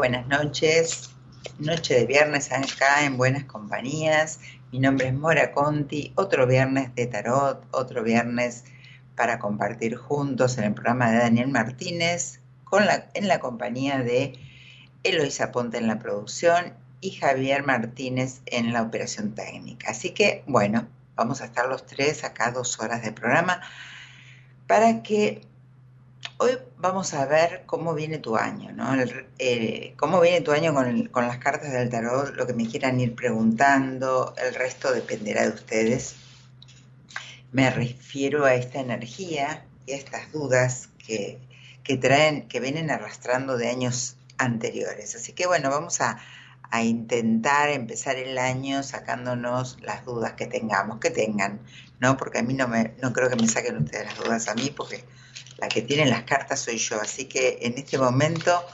Buenas noches. Noche de viernes acá en Buenas Compañías. Mi nombre es Mora Conti. Otro viernes de tarot, otro viernes para compartir juntos en el programa de Daniel Martínez, con la, en la compañía de Eloisa Ponte en la producción y Javier Martínez en la operación técnica. Así que, bueno, vamos a estar los tres acá dos horas de programa para que Hoy vamos a ver cómo viene tu año, ¿no? Eh, cómo viene tu año con, con, las cartas del tarot, lo que me quieran ir preguntando, el resto dependerá de ustedes. Me refiero a esta energía y a estas dudas que, que traen, que vienen arrastrando de años anteriores. Así que bueno, vamos a, a intentar empezar el año sacándonos las dudas que tengamos, que tengan, ¿no? Porque a mí no, me, no creo que me saquen ustedes las dudas a mí, porque la que tiene las cartas soy yo. Así que en este momento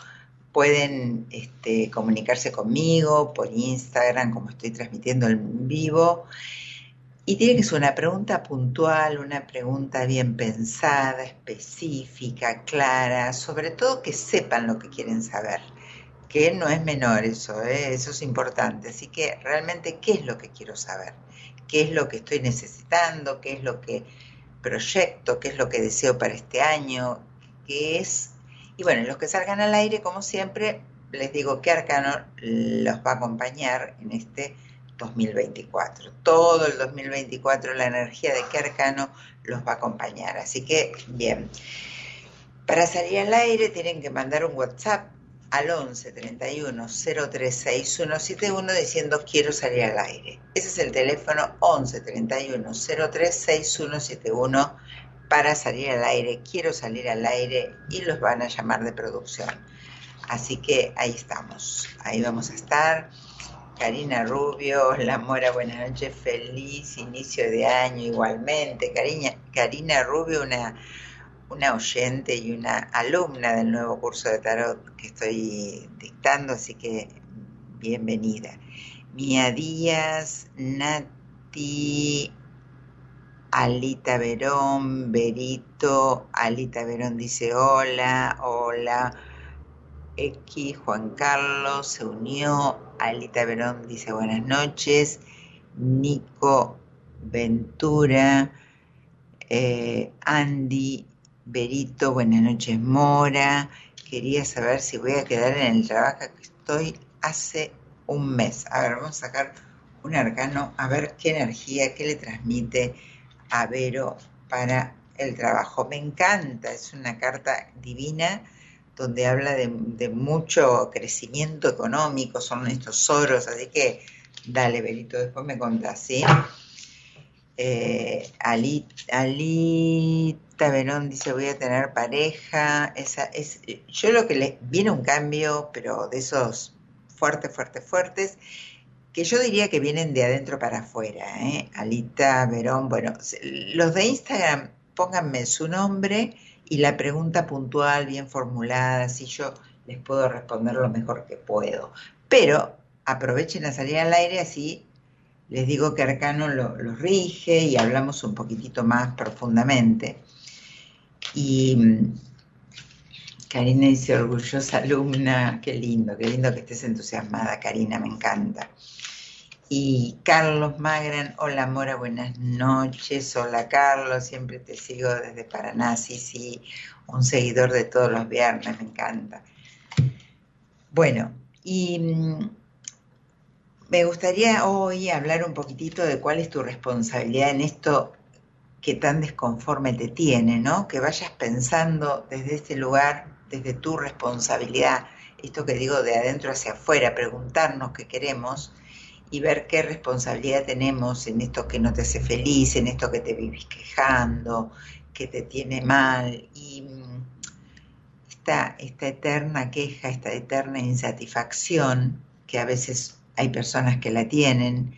pueden este, comunicarse conmigo por Instagram, como estoy transmitiendo en vivo. Y tiene que ser una pregunta puntual, una pregunta bien pensada, específica, clara, sobre todo que sepan lo que quieren saber, que no es menor eso, ¿eh? eso es importante. Así que realmente, ¿qué es lo que quiero saber? ¿Qué es lo que estoy necesitando? ¿Qué es lo que proyecto? ¿Qué es lo que deseo para este año? ¿Qué es? Y bueno, los que salgan al aire, como siempre, les digo que Arcano los va a acompañar en este 2024. Todo el 2024 la energía de qué arcano los va a acompañar. Así que, bien. Para salir al aire tienen que mandar un WhatsApp al 11 31 036171 diciendo quiero salir al aire. Ese es el teléfono 11 31 036171 para salir al aire. Quiero salir al aire y los van a llamar de producción. Así que ahí estamos. Ahí vamos a estar. Karina Rubio, La Mora, buenas noches, feliz inicio de año igualmente. Karina, Karina Rubio, una, una oyente y una alumna del nuevo curso de tarot que estoy dictando, así que bienvenida. Mía Díaz, Nati, Alita Verón, Berito, Alita Verón dice hola, hola. X, Juan Carlos se unió, Alita Verón dice buenas noches, Nico Ventura, eh, Andy Berito, buenas noches Mora, quería saber si voy a quedar en el trabajo que estoy hace un mes. A ver, vamos a sacar un arcano, a ver qué energía, qué le transmite a Vero para el trabajo. Me encanta, es una carta divina donde habla de, mucho crecimiento económico, son estos oros, así que dale, Berito, después me contás, ¿sí? Eh, Alita, Verón dice voy a tener pareja, esa es, yo lo que le viene un cambio, pero de esos fuertes, fuertes, fuertes, que yo diría que vienen de adentro para afuera, ¿eh? Alita Verón, bueno, los de Instagram pónganme su nombre y la pregunta puntual, bien formulada, así yo les puedo responder lo mejor que puedo. Pero aprovechen a salir al aire, así les digo que Arcano lo, rige y hablamos un poquitito más profundamente. Y mm, Karina dice, orgullosa alumna, qué lindo, qué lindo que estés entusiasmada, Karina, me encanta. Y Carlos Magran, hola Mora, buenas noches. Hola Carlos, siempre te sigo desde Paraná, sí, sí, un seguidor de todos los viernes, me encanta. Bueno, y mm, me gustaría hoy hablar un poquitito de cuál es tu responsabilidad en esto que tan desconforme te tiene, ¿no? Que vayas pensando desde este lugar, desde tu responsabilidad, esto que digo de adentro hacia afuera, preguntarnos qué queremos y ver qué responsabilidad tenemos en esto que no te hace feliz, en esto que te vivís quejando, que te tiene mal. Y mm, esta, esta eterna queja, esta eterna insatisfacción, que a veces hay personas que la tienen,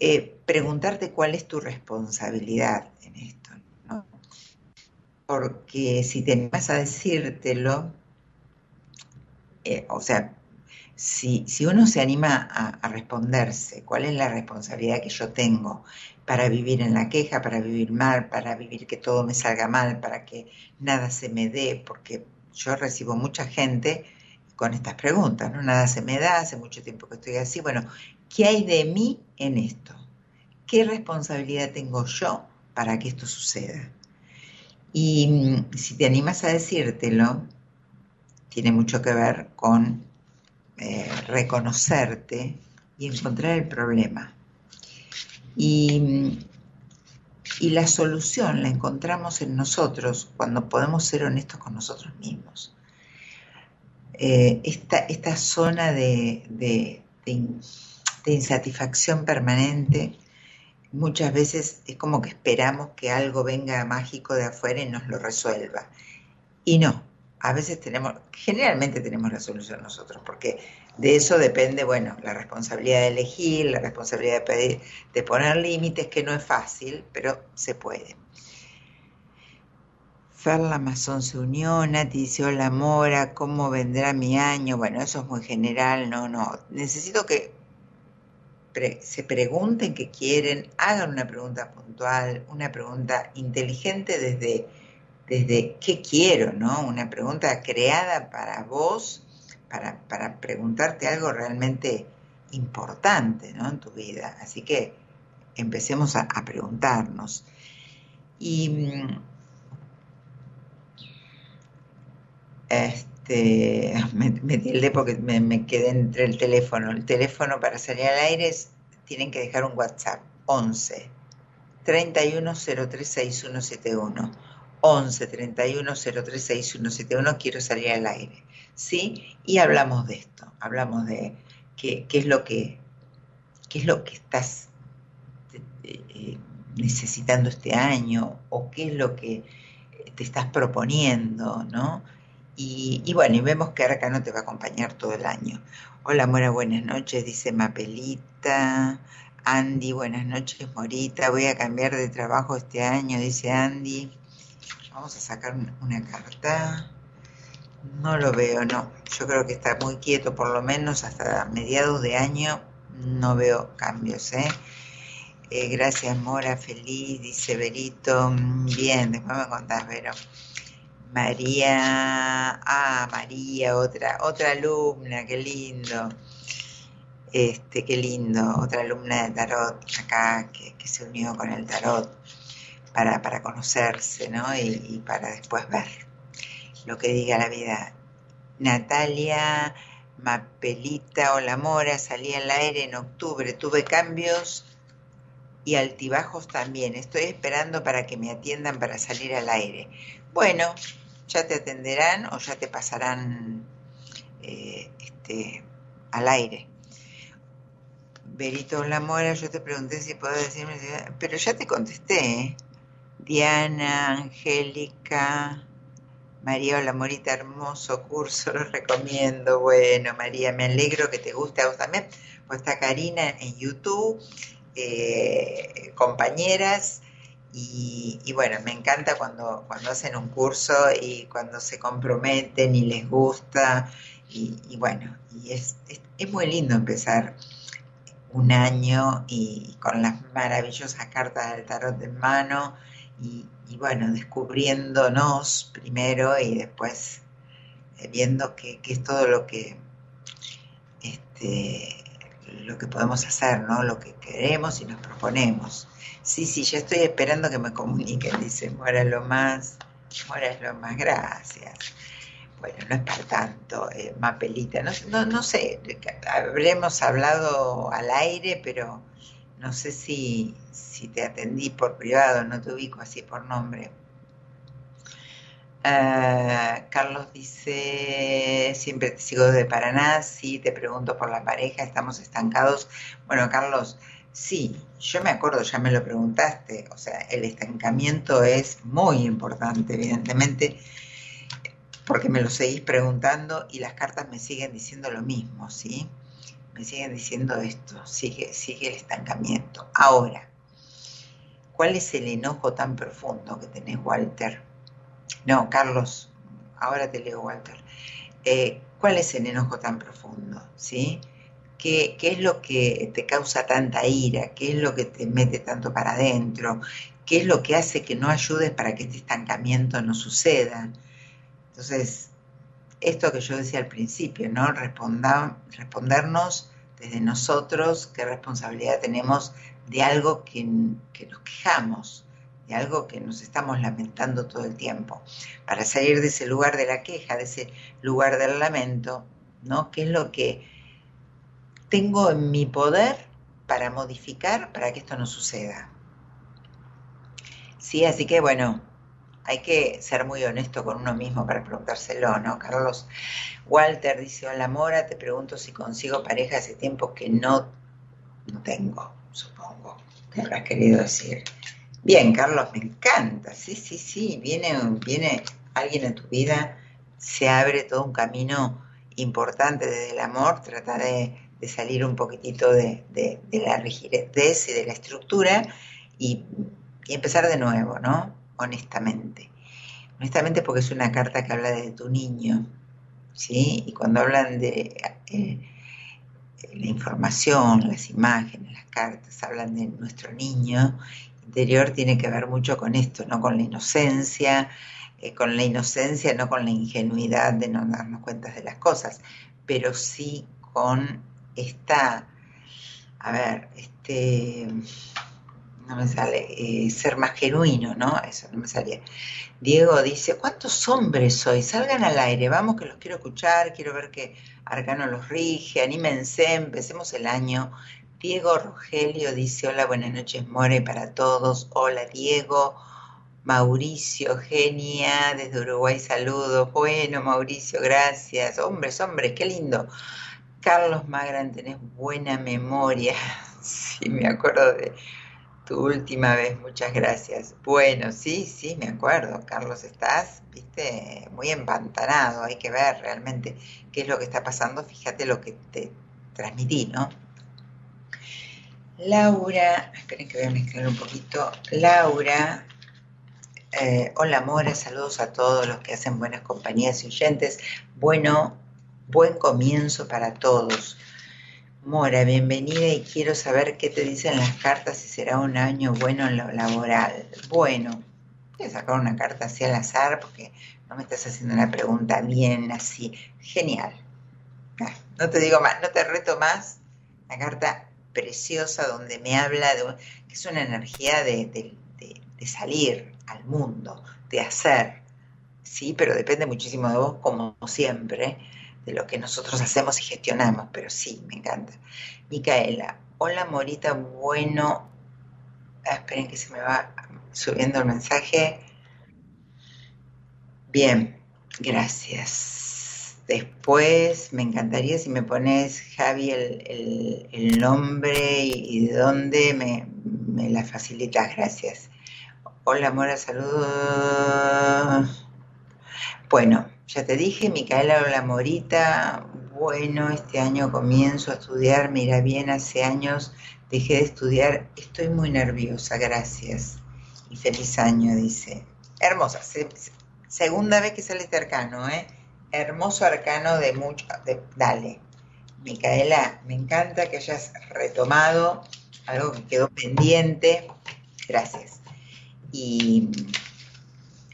eh, preguntarte cuál es tu responsabilidad en esto. ¿no? Porque si te vas a decírtelo, eh, o sea, si, uno se anima a, responderse cuál es la responsabilidad que yo tengo para vivir en la queja, para vivir mal, para vivir que todo me salga mal, para que nada se me dé, porque yo recibo mucha gente con estas preguntas, ¿no? Nada se me da, hace mucho tiempo que estoy así. Bueno, ¿qué hay de mí en esto? ¿Qué responsabilidad tengo yo para que esto suceda? Y mm, si te animas a decírtelo, tiene mucho que ver con eh, reconocerte y encontrar el problema. Y, la solución la encontramos en nosotros cuando podemos ser honestos con nosotros mismos. Eh, esta, zona de, de, insatisfacción permanente muchas veces es como que esperamos que algo venga mágico de afuera y nos lo resuelva. Y no, a veces tenemos, generalmente tenemos la solución nosotros, porque de eso depende, bueno, la responsabilidad de elegir, la responsabilidad de, pedir, de poner límites, que no es fácil, pero se puede. Ferla Mazón se unió, Nati hola Mora, ¿cómo vendrá mi año? Bueno, eso es muy general, no, no. Necesito que se pregunten qué quieren, hagan una pregunta puntual, una pregunta inteligente desde, desde qué quiero, ¿no? Una pregunta creada para vos, para, para preguntarte algo realmente importante, ¿no? En tu vida. Así que empecemos a, a preguntarnos. Y mm, Este, me, me porque me, quedé entre el teléfono. El teléfono para salir al aire tienen que dejar un WhatsApp. 11 31036171. 11 31036171. Quiero salir al aire. ¿Sí? Y hablamos de esto. Hablamos de qué, qué es lo que qué es lo que estás eh, eh, necesitando este año o qué es lo que te estás proponiendo, ¿no? Y, bueno, y vemos que Arca no te va a acompañar todo el año. Hola Mora, buenas noches, dice Mapelita. Andy, buenas noches, Morita. Voy a cambiar de trabajo este año, dice Andy. Vamos a sacar una carta. No lo veo, no. Yo creo que está muy quieto, por lo menos hasta mediados de año no veo cambios, ¿eh? eh gracias, Mora, feliz, dice Berito. Bien, después me contás, Vero. María, ah, María, otra, otra alumna, qué lindo. Este, qué lindo, otra alumna de tarot acá que, se unió con el tarot para, para conocerse, ¿no? Y, para después ver lo que diga la vida. Natalia, Mapelita, hola Mora, salí al aire en octubre, tuve cambios y altibajos también. Estoy esperando para que me atiendan para salir al aire. Bueno, ya te atenderán o ya te pasarán eh, este, al aire. Berito La Mora, yo te pregunté si puedo decirme, pero ya te contesté. ¿eh? Diana, Angélica, María Hola Morita, hermoso curso, lo recomiendo. Bueno, María, me alegro que te guste a vos también. Pues está Karina en YouTube, eh, compañeras y, bueno, me encanta cuando, cuando hacen un curso y cuando se comprometen y les gusta. Y, bueno, y es, es, muy lindo empezar un año y, con las maravillosas cartas del tarot en mano y, bueno, descubriéndonos primero y después eh, viendo que, es todo lo que este, lo que podemos hacer, ¿no? Lo que queremos y nos proponemos. Sí, sí, ya estoy esperando que me comuniquen, dice Mora lo más, Mora es lo más, gracias. Bueno, no es para tanto, eh, Mapelita, no, no, no sé, habremos hablado al aire, pero no sé si, si te atendí por privado, no te ubico así por nombre. Ah, Carlos dice, siempre te sigo de Paraná, sí, te pregunto por la pareja, estamos estancados. Bueno, Carlos, Sí, yo me acuerdo, ya me lo preguntaste, o sea, el estancamiento es muy importante, evidentemente, porque me lo seguís preguntando y las cartas me siguen diciendo lo mismo, ¿sí? Me siguen diciendo esto, sigue, sigue el estancamiento. Ahora, ¿cuál es el enojo tan profundo que tenés, Walter? No, Carlos, ahora te leo, Walter. Eh, ¿Cuál es el enojo tan profundo? ¿Sí? ¿Qué, es lo que te causa tanta ira? ¿Qué es lo que te mete tanto para adentro? ¿Qué es lo que hace que no ayudes para que este estancamiento no suceda? Entonces, esto que yo decía al principio, ¿no? respondernos desde nosotros qué responsabilidad tenemos de algo que, que nos quejamos, de algo que nos estamos lamentando todo el tiempo. Para salir de ese lugar de la queja, de ese lugar del lamento, ¿no? ¿Qué es lo que tengo en mi poder para modificar para que esto no suceda. Sí, así que bueno, hay que ser muy honesto con uno mismo para preguntárselo, ¿no, Carlos? Walter dice, hola Mora, te pregunto si consigo pareja hace tiempo que no, no tengo, supongo, que habrás querido decir. Bien, Carlos, me encanta, sí, sí, sí, viene, viene alguien en tu vida se abre todo un camino importante desde el amor, trata de, salir un poquitito de, la rigidez y de la estructura y, empezar de nuevo, ¿no? Honestamente. Honestamente porque es una carta que habla de tu niño, ¿sí? Y cuando hablan de eh, la información, las imágenes, las cartas, hablan de nuestro niño interior, tiene que ver mucho con esto, ¿no? Con la inocencia, eh, con la inocencia, no con la ingenuidad de no darnos cuenta de las cosas, pero sí con esta, a ver, este, no me sale, eh, ser más genuino, ¿no? Eso no me salía. Diego dice, ¿cuántos hombres soy? Salgan al aire, vamos que los quiero escuchar, quiero ver que Arcano los rige, anímense, empecemos el año. Diego Rogelio dice, hola, buenas noches, More, para todos. Hola, Diego. Mauricio, genia, desde Uruguay saludos. Bueno, Mauricio, gracias. Hombres, hombres, qué lindo. Carlos Magran, tenés buena memoria. Sí, me acuerdo de tu última vez, muchas gracias. Bueno, sí, sí, me acuerdo. Carlos, estás, viste, muy empantanado. Hay que ver realmente qué es lo que está pasando. Fíjate lo que te transmití, ¿no? Laura, esperen que voy a mezclar un poquito. Laura eh, hola Mora, saludos a todos los que hacen buenas compañías y oyentes. Bueno, buen comienzo para todos. Mora, bienvenida y quiero saber qué te dicen las cartas si será un año bueno en lo laboral. Bueno, voy a sacar una carta así al azar porque no me estás haciendo una pregunta bien así. Genial. Ah, no te digo más, no te reto más. La carta preciosa donde me habla de que es una energía de salir, al mundo, de hacer, sí, pero depende muchísimo de vos, como siempre, de lo que nosotros hacemos y gestionamos, pero sí, me encanta. Micaela, hola Morita, bueno, ah, esperen que se me va subiendo el mensaje. Bien, gracias. Después me encantaría si me pones, Javi, el, nombre y, de dónde me, me la facilitas, gracias. Hola, Mora, saludos. Bueno, ya te dije, Micaela, hola, Morita. Bueno, este año comienzo a estudiar, mira bien, hace años dejé de estudiar, estoy muy nerviosa, gracias. Y feliz año, dice. Hermosa, segunda vez que sale este arcano, ¿eh? Hermoso arcano de mucho, dale. Micaela, me encanta que hayas retomado algo que quedó pendiente. Gracias y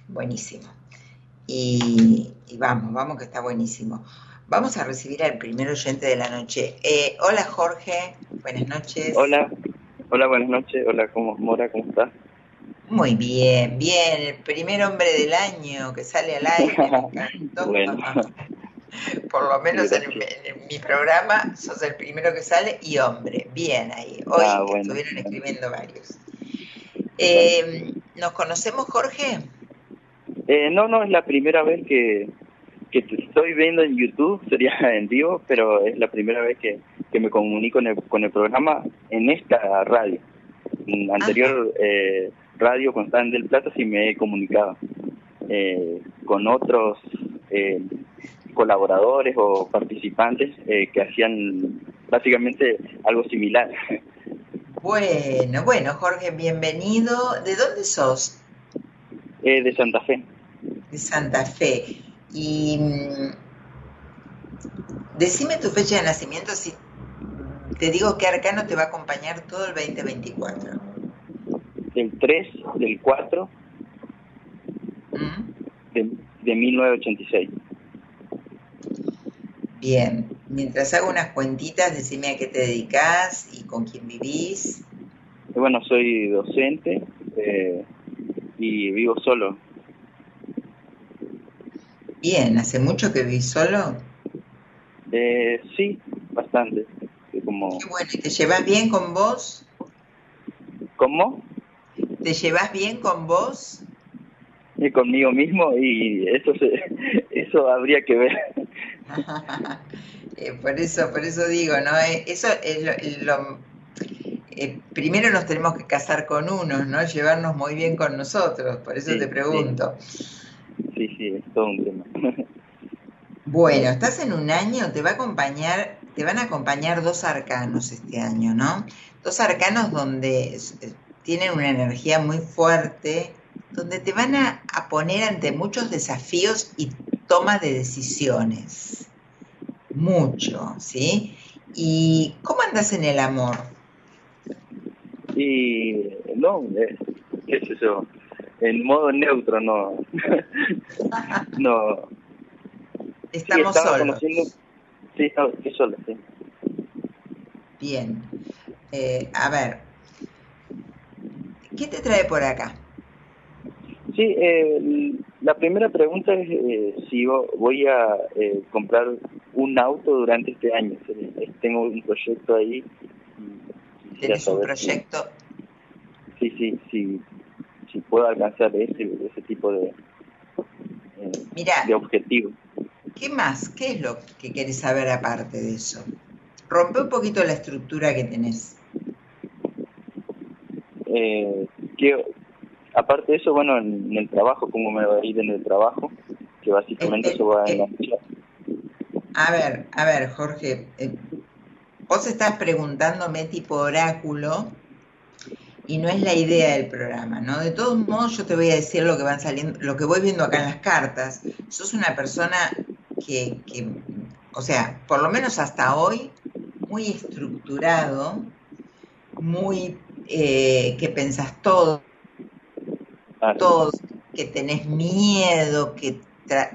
buenísimo. Y, vamos, vamos que está buenísimo. Vamos a recibir al primer oyente de la noche. Eh, hola Jorge, buenas noches. Hola, hola, buenas noches. Hola, ¿cómo, Mora, ¿cómo estás? Muy bien, bien. El primer hombre del año que sale al aire. bueno. Por lo menos en, mi programa sos el primero que sale y hombre. Bien ahí. Hoy ah, estuvieron escribiendo varios. Eh, ¿Nos conocemos, Jorge? Eh, no, no, es la primera vez que, que estoy viendo en YouTube, sería en vivo, pero es la primera vez que, me comunico con el, programa en esta radio. En anterior eh, radio con Stan del Plata sí me he comunicado eh, con otros eh, colaboradores o participantes que hacían básicamente algo similar. Bueno, bueno, Jorge, bienvenido. ¿De dónde sos? Eh, de Santa Fe. De Santa Fe. Y mm, decime tu fecha de nacimiento si te digo que Arcano te va a acompañar todo el 2024. El 3 del 4 ¿Mm? de, de 1986. Bien, mientras hago unas cuentitas, decime a qué te dedicas y con quién vivís. Bueno, soy docente eh, y vivo solo. Bien, ¿hace mucho que vivís solo? Eh, sí, bastante. Como... Qué bueno, ¿y te llevas bien con vos? ¿Cómo? ¿Te llevas bien con vos? Y conmigo mismo y eso eso habría que ver. Eh, por eso, por eso digo, ¿no? Eh, eso es lo, eh, primero nos tenemos que casar con unos, ¿no? Llevarnos muy bien con nosotros, por eso te pregunto. Sí. Sí, es todo un tema. Bueno, estás en un año, te va a acompañar, te van a acompañar dos arcanos este año, ¿no? Dos arcanos donde tienen una energía muy fuerte, donde te van a, poner ante muchos desafíos y toma de decisiones. Mucho, ¿sí? ¿Y cómo andas en el amor? Y no, eh, qué es eso, en modo neutro, no. no. Estamos solos. Sí, estoy solo, sí. Bien. Eh, a ver, ¿qué te trae por acá? Sí, eh, la primera pregunta es eh, si voy a eh, comprar un auto durante este año. Tengo un proyecto ahí. ¿Tienes un proyecto? sí, sí, sí, si puedo alcanzar ese, ese tipo de, de objetivo. ¿Qué más? ¿Qué es lo que querés saber aparte de eso? Rompe un poquito la estructura que tenés. Eh, aparte de eso, bueno, en, el trabajo, cómo me va a ir en el trabajo, que básicamente eso va en la A ver, a ver, Jorge, eh, vos estás preguntándome tipo oráculo y no es la idea del programa, ¿no? De todos modos, yo te voy a decir lo que van saliendo, lo que voy viendo acá en las cartas. Sos una persona que, que o sea, por lo menos hasta hoy, muy estructurado, muy eh, que pensás todo, todo, que tenés miedo, que,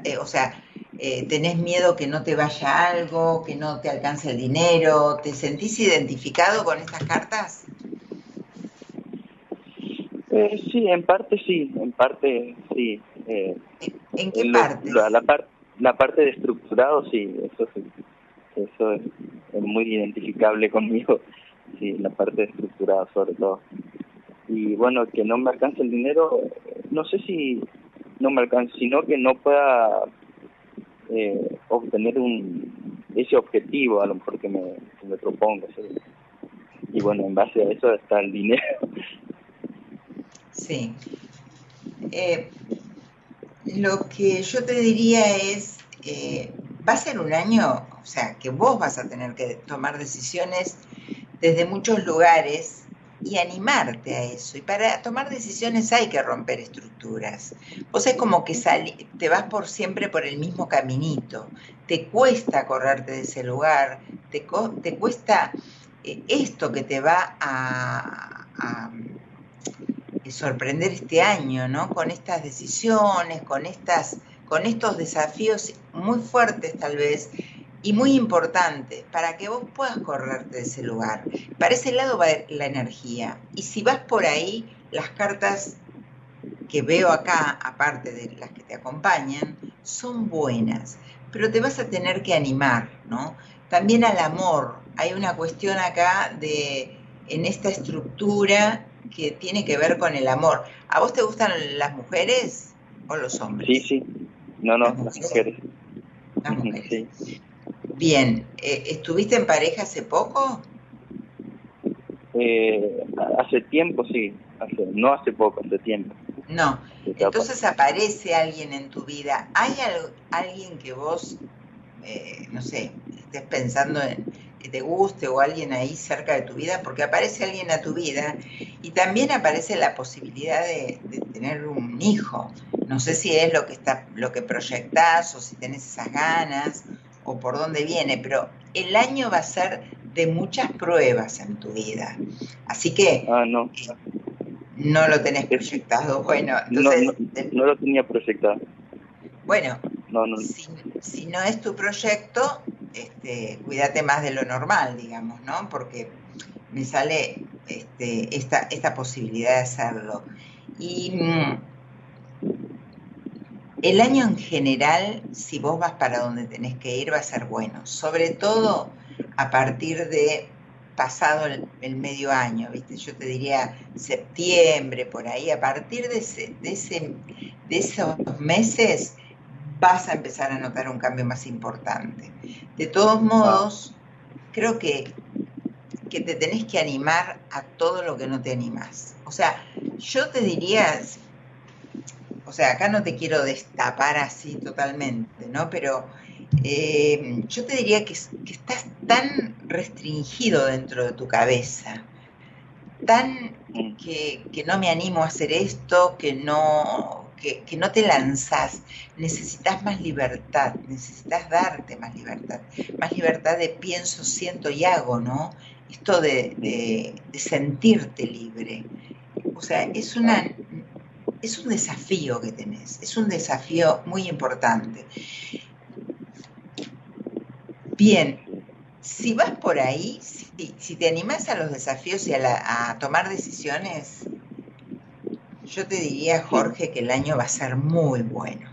eh, o sea, eh, tenés miedo que no te vaya algo, que no te alcance el dinero, ¿te sentís identificado con estas cartas? Eh, sí, en parte sí, en parte sí. ¿En qué parte? La, la, parte de estructurado sí, eso sí, eso es, muy identificable conmigo, sí, la parte de estructurado sobre todo y bueno, que no me alcance el dinero, no sé si no me alcance, sino que no pueda eh, obtener un ese objetivo a lo mejor que me, que me propongo. Y bueno, en base a eso está el dinero. Sí. Eh, lo que yo te diría es, eh, va a ser un año, o sea, que vos vas a tener que tomar decisiones desde muchos lugares y animarte a eso. Y para tomar decisiones hay que romper estructuras. Vos es como que te vas por siempre por el mismo caminito. Te cuesta correrte de ese lugar, te, te cuesta eh, esto que te va a, a, sorprender este año, ¿no? Con estas decisiones, con estas con estos desafíos muy fuertes tal vez y muy importante para que vos puedas correrte de ese lugar. Para ese lado va la energía. Y si vas por ahí, las cartas que veo acá, aparte de las que te acompañan, son buenas, pero te vas a tener que animar, ¿no? También al amor. Hay una cuestión acá de, en esta estructura que tiene que ver con el amor. ¿A vos te gustan las mujeres o los hombres? Sí, sí. No, no, las mujeres. Las mujeres. Sí. Bien, eh, ¿estuviste en pareja hace poco? Eh, hace tiempo, sí, no hace poco, hace tiempo. No, entonces aparece alguien en tu vida. ¿Hay alguien que vos, eh, no sé, estés pensando en que te guste o alguien ahí cerca de tu vida? Porque aparece alguien a tu vida y también aparece la posibilidad de, de tener un hijo. No sé si es lo que está, lo que proyectás o si tenés esas ganas o por dónde viene, pero el año va a ser de muchas pruebas en tu vida. Así que ah, no. no lo tenés proyectado. Bueno, entonces... No, lo tenía proyectado. Bueno, Si, no es tu proyecto, este, cuídate más de lo normal, digamos, ¿no? Porque me sale este, esta, esta posibilidad de hacerlo. Y mm, el año en general, si vos vas para donde tenés que ir, va a ser bueno, sobre todo a partir de pasado el, medio año, ¿viste? Yo te diría septiembre, por ahí, a partir de, ese, de, ese, de esos meses vas a empezar a notar un cambio más importante. De todos modos, creo que, que te tenés que animar a todo lo que no te animas. O sea, yo te diría, o sea, acá no te quiero destapar así totalmente, ¿no? Pero eh, yo te diría que, estás tan restringido dentro de tu cabeza, tan mm. que, no me animo a hacer esto, que no, que, no te lanzas. Necesitas más libertad, necesitas darte más libertad, más libertad de pienso, siento y hago, ¿no? Esto de, de sentirte libre. O sea, es una es un desafío que tenés, es un desafío muy importante. Bien, si vas por ahí, si, te animas a los desafíos y a, tomar decisiones, yo te diría, Jorge, que el año va a ser muy bueno.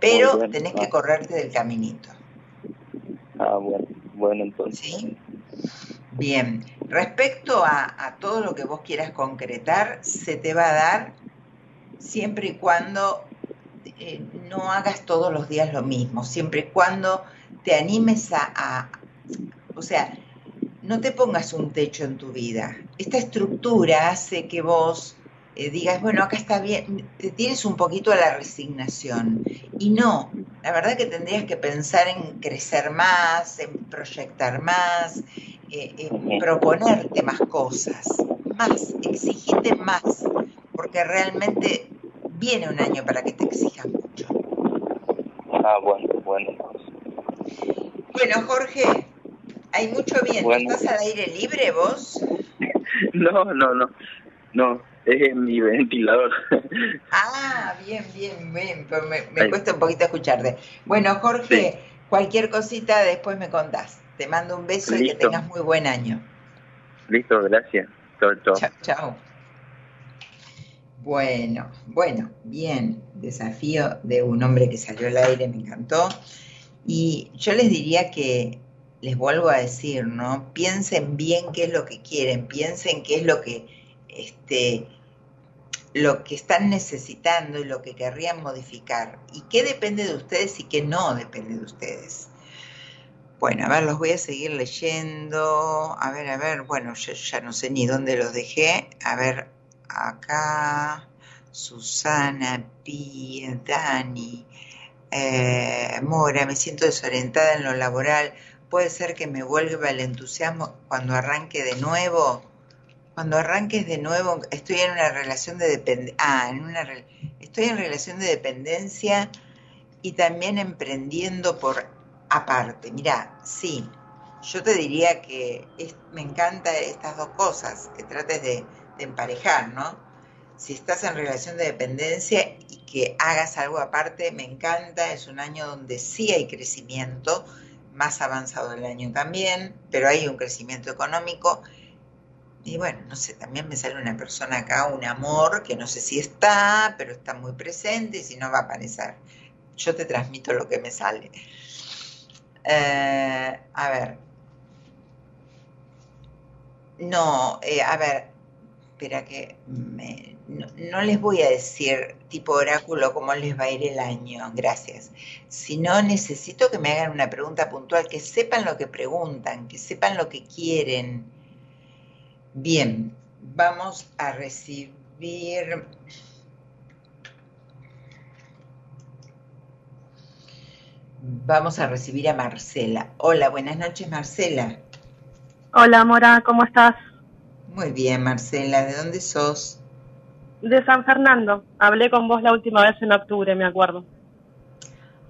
Pero tenés que correrte del caminito. Ah, bueno, bueno entonces. ¿Sí? Bien, respecto a, a, todo lo que vos quieras concretar, se te va a dar siempre y cuando eh, no hagas todos los días lo mismo, siempre y cuando te animes a, o sea, no te pongas un techo en tu vida. Esta estructura hace que vos eh, digas, bueno, acá está bien, te tienes un poquito a la resignación. Y no, la verdad que tendrías que pensar en crecer más, en proyectar más, eh, en proponerte más cosas, más, exigite más, porque realmente viene un año para que te exijas mucho. Ah, bueno, bueno. Bueno, Jorge, hay mucho viento. ¿Estás al aire libre vos? No, no, no. No, es mi ventilador. Ah, bien, bien, bien. Pero me, cuesta un poquito escucharte. Bueno, Jorge, cualquier cosita después me contás. Te mando un beso y que tengas muy buen año. Listo, gracias. Chao, chao. Chao, chao. Bueno, bueno, bien, desafío de un hombre que salió al aire, me encantó. Y yo les diría que, les vuelvo a decir, ¿no? Piensen bien qué es lo que quieren, piensen qué es lo que, este, lo que están necesitando y lo que querrían modificar. Y qué depende de ustedes y qué no depende de ustedes. Bueno, a ver, los voy a seguir leyendo. A ver, a ver, bueno, yo ya no sé ni dónde los dejé. A ver, acá, Susana, Pía, Dani, eh, Mora, me siento desorientada en lo laboral, puede ser que me vuelva el entusiasmo cuando arranque de nuevo. Cuando arranques de nuevo, estoy en una relación de dependencia. Ah, en una estoy en relación de dependencia y también emprendiendo por aparte. Mira, sí, yo te diría que me encanta estas dos cosas, que trates de de emparejar, ¿no? Si estás en relación de dependencia y que hagas algo aparte, me encanta, es un año donde sí hay crecimiento, más avanzado el año también, pero hay un crecimiento económico. Y bueno, no sé, también me sale una persona acá, un amor, que no sé si está, pero está muy presente y si no va a aparecer. Yo te transmito lo que me sale. Eh, a ver. No, eh, a ver, espera que no, les voy a decir tipo oráculo cómo les va a ir el año, gracias. Sino necesito que me hagan una pregunta puntual, que sepan lo que preguntan, que sepan lo que quieren. Bien, vamos a recibir... Vamos a recibir a Marcela. Hola, buenas noches Marcela. Hola Mora, ¿cómo estás? Muy bien, Marcela. ¿De dónde sos? De San Fernando. Hablé con vos la última vez en octubre, me acuerdo.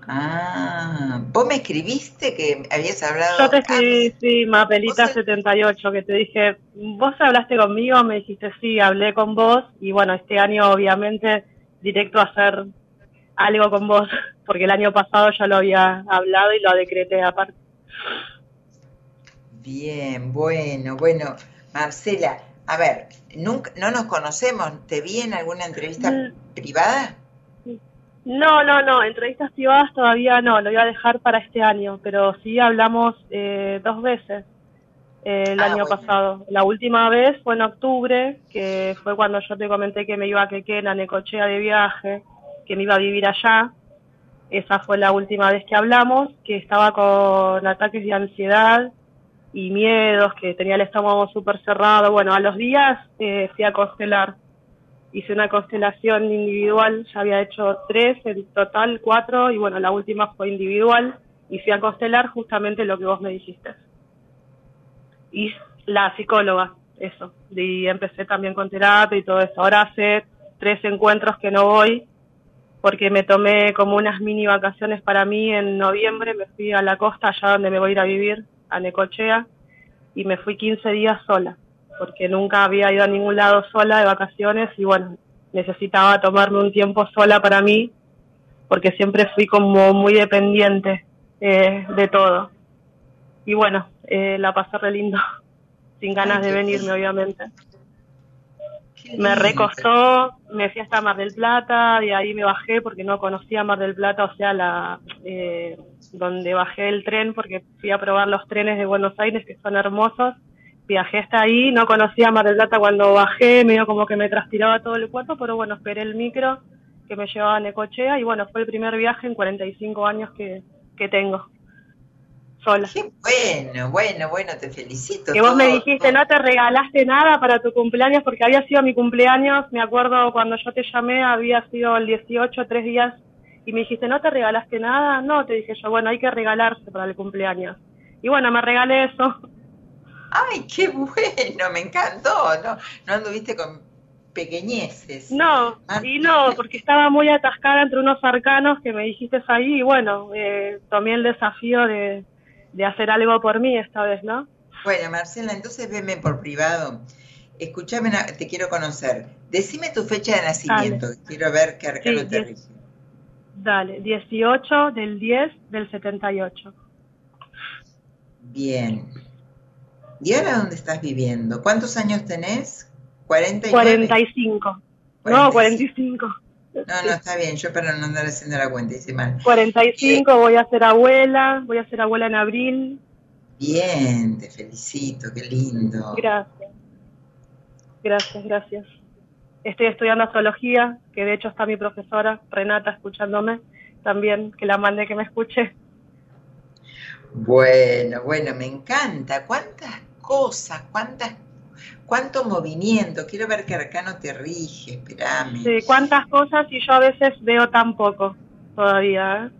Ah, vos me escribiste que habías hablado. Yo te escribí, sí, Mapelita78, que te dije, vos hablaste conmigo, me dijiste sí, hablé con vos, y bueno, este año obviamente directo a hacer algo con vos, porque el año pasado ya lo había hablado y lo decreté aparte. Bien, bueno, bueno. Marcela, a ver, nunca, no nos conocemos, ¿te vi en alguna entrevista mm. privada? No, no, no, entrevistas privadas todavía no, lo voy a dejar para este año, pero sí hablamos eh, dos veces eh, el ah, año pasado. La última vez fue en octubre, que fue cuando yo te comenté que me iba a Quequena, Necochea de viaje, que me iba a vivir allá. Esa fue la última vez que hablamos, que estaba con ataques de ansiedad y miedos, que tenía el estómago súper cerrado. Bueno, a los días eh, fui a constelar. Hice una constelación individual, ya había hecho tres, en total cuatro, y bueno, la última fue individual. y fui a constelar justamente lo que vos me dijiste. Y la psicóloga, eso. Y empecé también con terapia y todo eso. Ahora hace tres encuentros que no voy porque me tomé como unas mini vacaciones para mí en noviembre, me fui a la costa, allá donde me voy a ir a vivir, a Necochea, y me fui 15 días sola, porque nunca había ido a ningún lado sola de vacaciones y bueno, necesitaba tomarme un tiempo sola para mí, porque siempre fui como muy dependiente eh, de todo. Y bueno, eh, la pasé re lindo, sin ganas de venirme, obviamente me recostó, me fui hasta Mar del Plata, de ahí me bajé porque no conocía Mar del Plata, o sea, la eh, donde bajé el tren porque fui a probar los trenes de Buenos Aires que son hermosos. Viajé hasta ahí, no conocía Mar del Plata cuando bajé, medio como que me transpiraba todo el cuerpo, pero bueno, esperé el micro que me llevaba a Necochea y bueno, fue el primer viaje en 45 años que, que tengo sola. Qué bueno, bueno, bueno, te felicito. Que vos me dijiste, no te regalaste nada para tu cumpleaños porque había sido mi cumpleaños, me acuerdo cuando yo te llamé, había sido el 18, tres días, y me dijiste, ¿no te regalaste nada? No, te dije yo, bueno, hay que regalarse para el cumpleaños. Y bueno, me regalé eso. Ay, qué bueno, me encantó, ¿no? No anduviste con pequeñeces. No, ah. y no, porque estaba muy atascada entre unos arcanos que me dijiste ahí y bueno, eh, tomé el desafío de, de hacer algo por mí esta vez, ¿no? Bueno, Marcela, entonces veme por privado. Escúchame, te quiero conocer. Decime tu fecha de nacimiento, quiero ver qué arcano te rige. Dale, 18 del 10 del 78. Bien. ¿Y ahora dónde estás viviendo? ¿Cuántos años tenés? 45. No, 45. No, no, está bien, yo para no andar haciendo la cuenta, hice mal. 45, voy a ser abuela, voy a ser abuela en abril. Bien, te felicito, qué lindo. Gracias. Gracias, gracias. Estoy estudiando astrología, que de hecho está mi profesora, Renata, escuchándome también, que la mande que me escuche. Bueno, bueno, me encanta. ¿Cuántas cosas, cuántas cuánto movimiento, quiero ver qué arcano te rige, espérame. Sí, cuántas cosas y yo a veces veo tan poco todavía. ¿eh?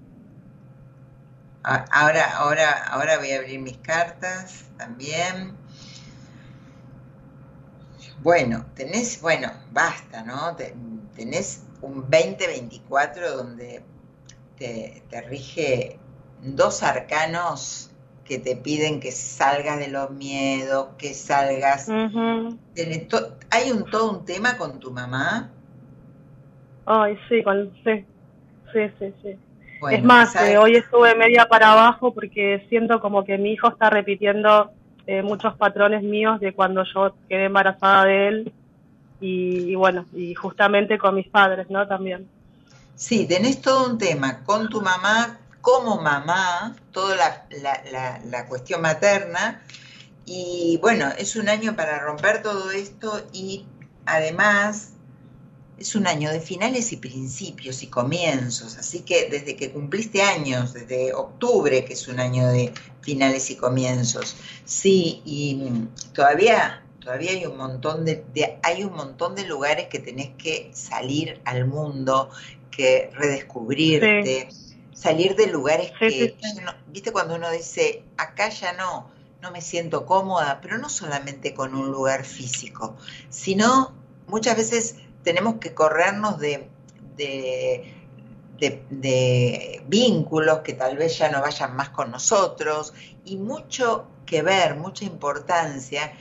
Ahora, ahora, ahora voy a abrir mis cartas también. Bueno, tenés, bueno, basta, ¿no? Tenés un 2024 donde te, te rige dos arcanos que te piden que salgas de los miedos, que salgas. ¿Hay un todo un tema con tu mamá? Ay, sí, con, sí, sí, sí, sí. es más, eh, hoy estuve media para abajo porque siento como que mi hijo está repitiendo eh, muchos patrones míos de cuando yo quedé embarazada de él y, y, bueno, y justamente con mis padres, ¿no? También. Sí, tenés todo un tema con tu mamá, como mamá, toda la, la, cuestión materna. Y bueno, es un año para romper todo esto y además es un año de finales y principios y comienzos, así que desde que cumpliste años, desde octubre, que es un año de finales y comienzos, sí, y todavía, todavía hay un montón de, hay un montón de lugares que tenés que salir al mundo, que redescubrirte salir de lugares que, viste cuando uno dice, acá ya no, no me siento cómoda, pero no solamente con un lugar físico, sino muchas veces tenemos que corrernos de, de, de, vínculos que tal vez ya no vayan más con nosotros y mucho que ver, mucha importancia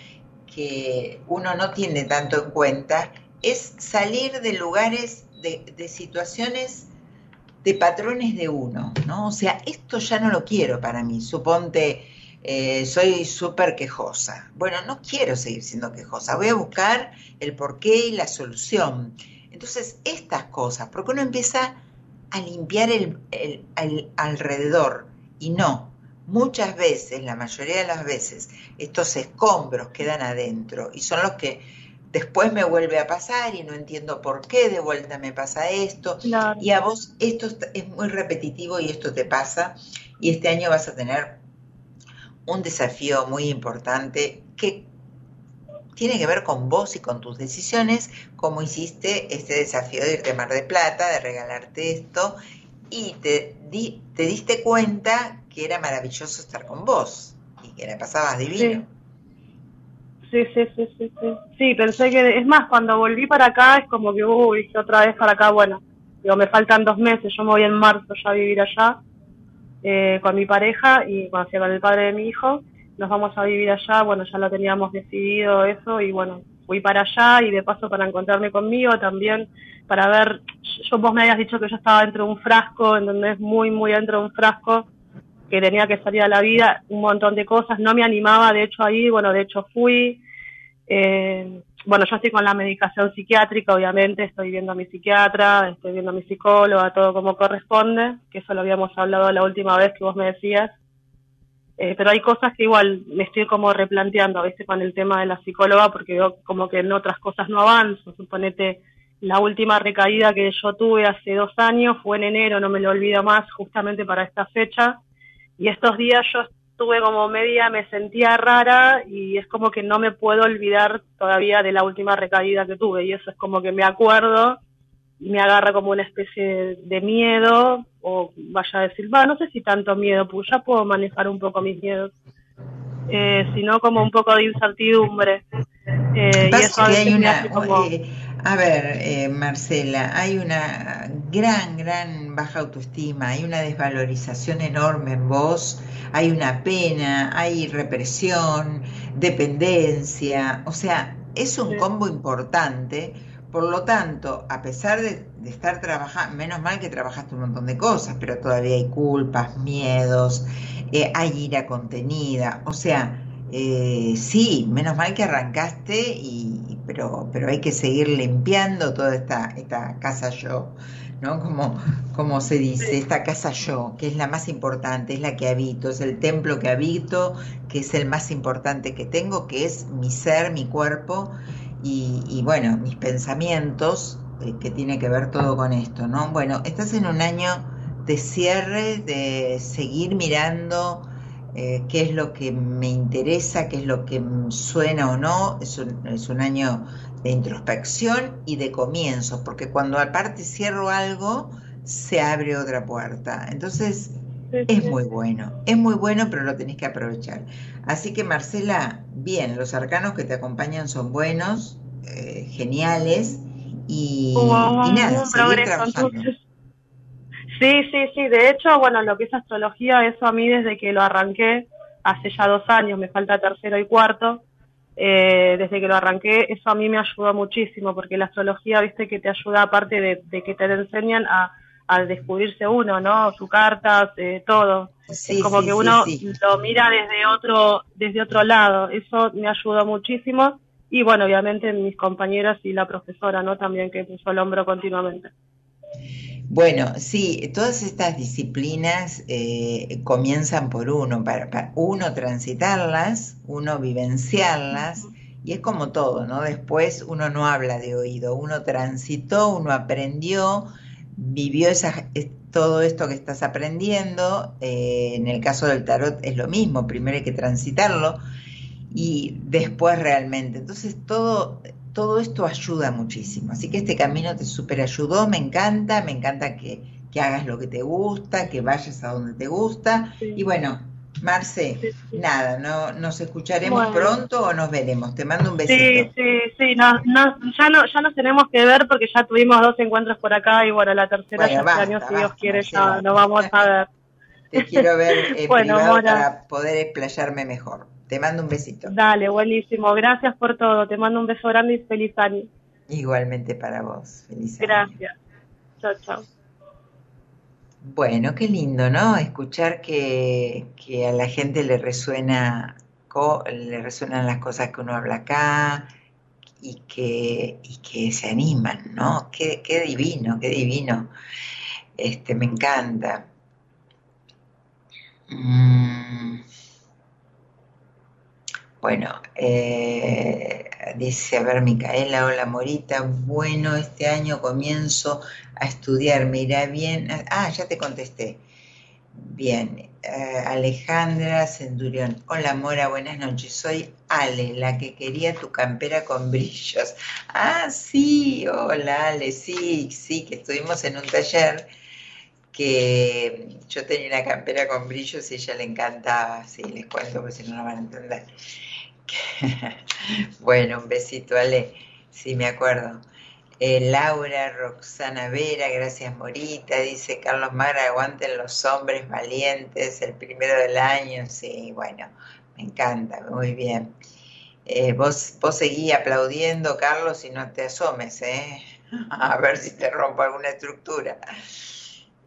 que uno no tiene tanto en cuenta es salir de lugares, de, de situaciones de patrones de uno, ¿no? O sea, esto ya no lo quiero para mí. Suponte, eh, soy súper quejosa. Bueno, no quiero seguir siendo quejosa. Voy a buscar el porqué y la solución. Entonces, estas cosas, porque uno empieza a limpiar el, alrededor y no. Muchas veces, la mayoría de las veces, estos escombros quedan adentro y son los que después me vuelve a pasar y no entiendo por qué de vuelta me pasa esto. Y a vos esto es muy repetitivo y esto te pasa. Y este año vas a tener un desafío muy importante que tiene que ver con vos y con tus decisiones, como hiciste este desafío de irte a Mar de Plata, de regalarte esto, y te, te diste cuenta que era maravilloso estar con vos y que la pasabas divino. Sí. Sí, sí, sí, sí, sí. pensé que, es más, cuando volví para acá es como que, uy, otra vez para acá, bueno, digo, me faltan dos meses, yo me voy en marzo ya a vivir allá eh, con mi pareja y con el padre de mi hijo, nos vamos a vivir allá, bueno, ya lo teníamos decidido eso y bueno, fui para allá y de paso para encontrarme conmigo también, para ver, yo vos me habías dicho que yo estaba dentro de un frasco, en donde es muy, muy dentro de un frasco, que tenía que salir a la vida, un montón de cosas, no me animaba, de hecho ahí, bueno, de hecho fui, eh, bueno, yo estoy con la medicación psiquiátrica, obviamente, estoy viendo a mi psiquiatra, estoy viendo a mi psicóloga, todo como corresponde, que eso lo habíamos hablado la última vez que vos me decías. Eh, pero hay cosas que igual me estoy como replanteando veces con el tema de la psicóloga, porque veo como que en otras cosas no avanzo. Suponete, la última recaída que yo tuve hace dos años fue en enero, no me lo olvido más, justamente para esta fecha y estos días yo estuve como media, me sentía rara y es como que no me puedo olvidar todavía de la última recaída que tuve y eso es como que me acuerdo y me agarra como una especie de miedo o vaya a decir, va, no sé si tanto miedo, pues ya puedo manejar un poco mis miedos, eh, sino como un poco de incertidumbre. Eh, y eso hay una, como... A ver, eh, Marcela, hay una gran, gran baja autoestima, hay una desvalorización enorme en vos, hay una pena, hay represión, dependencia, o sea, es un combo importante. Por lo tanto, a pesar de, estar trabajando, menos mal que trabajaste un montón de cosas, pero todavía hay culpas, miedos, eh, hay ira contenida, o sea, eh, sí, menos mal que arrancaste, y, pero, pero hay que seguir limpiando toda esta, esta casa yo, ¿no? Como, como se dice, esta casa yo, que es la más importante, es la que habito, es el templo que habito, que es el más importante que tengo, que es mi ser, mi cuerpo y, y bueno, mis pensamientos, eh, que tiene que ver todo con esto, ¿no? Bueno, estás en un año de cierre, de seguir mirando eh, qué es lo que me interesa, qué es lo que suena o no. Es un, es un año de introspección y de comienzos, porque cuando aparte cierro algo, se abre otra puerta. Entonces, es muy bueno, es muy bueno, pero lo tenés que aprovechar. Así que Marcela, bien, los arcanos que te acompañan son buenos, eh, geniales, y, y nada, seguir trabajando. Sí, sí, sí. De hecho, bueno, lo que es astrología, eso a mí desde que lo arranqué, hace ya dos años, me falta tercero y cuarto, eh, desde que lo arranqué, eso a mí me ayudó muchísimo, porque la astrología, viste, que te ayuda aparte de, que te enseñan a, descubrirse uno, ¿no? Su carta, eh, todo. es como que uno lo mira desde otro, desde otro lado. Eso me ayudó muchísimo. Y bueno, obviamente mis compañeras y la profesora, ¿no? También que puso el hombro continuamente. Bueno, sí, todas estas disciplinas eh, comienzan por uno, para, uno transitarlas, uno vivenciarlas, y es como todo, ¿no? Después uno no habla de oído, uno transitó, uno aprendió, vivió esa, todo esto que estás aprendiendo, eh, en el caso del tarot es lo mismo, primero hay que transitarlo y después realmente. Entonces todo todo esto ayuda muchísimo. Así que este camino te super ayudó, me encanta, me encanta que, hagas lo que te gusta, que vayas a donde te gusta. Y bueno, Marce, nada, no, nos escucharemos pronto o nos veremos. Te mando un besito. Sí, sí, sí, no, ya, no, ya nos tenemos que ver porque ya tuvimos dos encuentros por acá y bueno, la tercera ya este año, si Dios quiere, ya nos vamos a ver. Te quiero ver en privado para poder explayarme mejor. Te mando un besito. Dale, buenísimo. Gracias por todo. Te mando un beso grande y feliz año. Igualmente para vos. Feliz año. Gracias. Chao, chao. Bueno, qué lindo, ¿no? Escuchar que, a la gente le resuena le resuenan las cosas que uno habla acá y que, y que se animan, ¿no? Qué, qué divino, qué divino. Este, me encanta. Mm. Bueno, eh, dice, a ver, Micaela, hola Morita, bueno, este año comienzo a estudiar, me irá bien. Ah, ya te contesté. Bien, eh, Alejandra Centurión, hola Mora, buenas noches, soy Ale, la que quería tu campera con brillos. Ah, sí, hola Ale, sí, sí, que estuvimos en un taller que yo tenía una campera con brillos y ella le encantaba, sí, les cuento porque si no, no van a entender. bueno, un besito, Ale, sí me acuerdo. Eh, Laura, Roxana Vera, gracias Morita, dice Carlos Mara, aguanten los hombres valientes, el primero del año, sí, bueno, me encanta, muy bien. Eh, vos, vos aplaudiendo, Carlos, y no te asomes, ¿eh? A ver si te rompo alguna estructura.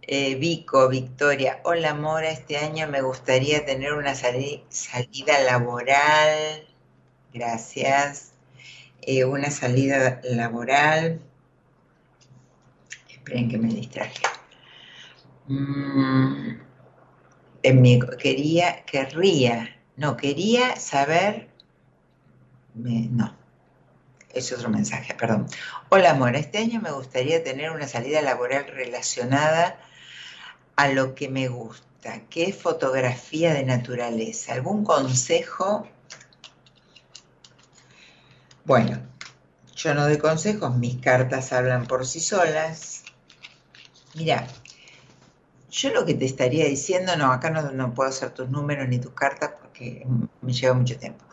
Eh, Vico, Victoria, hola Mora, este año me gustaría tener una salida laboral, gracias, eh, una salida laboral, esperen que me distraje. Mm, quería, querría, no, quería saber, no, es otro mensaje, perdón. Hola Mora, este año me gustaría tener una salida laboral relacionada a lo que me gusta, que es fotografía de naturaleza. ¿Algún consejo? Bueno, yo no doy consejos, mis cartas hablan por sí solas. Mira, yo lo que te estaría diciendo, no, acá no, puedo hacer tus números ni tus cartas porque me lleva mucho tiempo.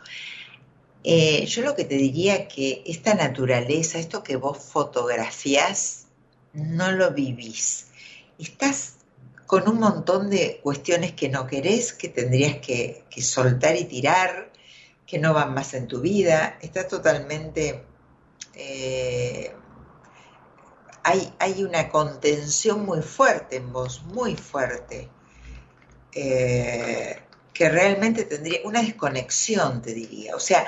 Eh, yo lo que te diría que esta naturaleza, esto que vos fotografías, no lo vivís. Estás con un montón de cuestiones que no querés, que tendrías que, soltar y tirar, que no van más en tu vida. Está totalmente... Eh, hay, hay, una contención muy fuerte en vos, muy fuerte, eh, que realmente tendría una desconexión, te diría. O sea,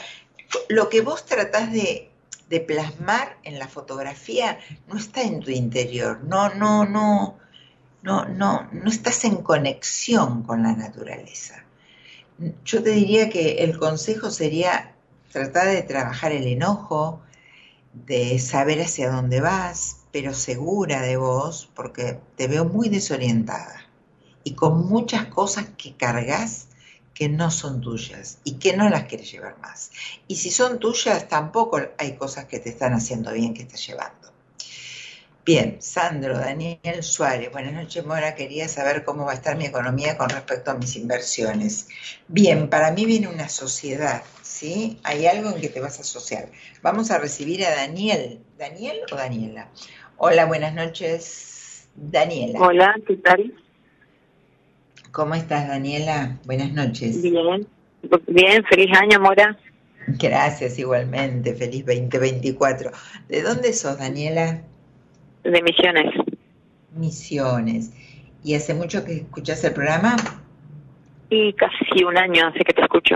lo que vos tratás de, de plasmar en la fotografía no está en tu interior, no, no, no, no, no, no estás en conexión con la naturaleza. Yo te diría que el consejo sería tratar de trabajar el enojo, de saber hacia dónde vas, pero segura de vos, porque te veo muy desorientada y con muchas cosas que cargas que no son tuyas y que no las quieres llevar más. Y si son tuyas, tampoco hay cosas que te están haciendo bien que estás llevando. Bien, Sandro, Daniel Suárez, buenas noches Mora, quería saber cómo va a estar mi economía con respecto a mis inversiones. Bien, para mí viene una sociedad, ¿sí? Hay algo en que te vas a asociar. Vamos a recibir a Daniel. ¿Daniel o Daniela? Hola, buenas noches, Daniela. Hola, ¿qué tal? ¿Cómo estás, Daniela? Buenas noches. Bien, bien, feliz año, Mora. Gracias, igualmente, feliz 2024. ¿De dónde sos, Daniela? De Misiones. Misiones. ¿Y hace mucho que escuchas el programa? Y casi un año hace que te escucho.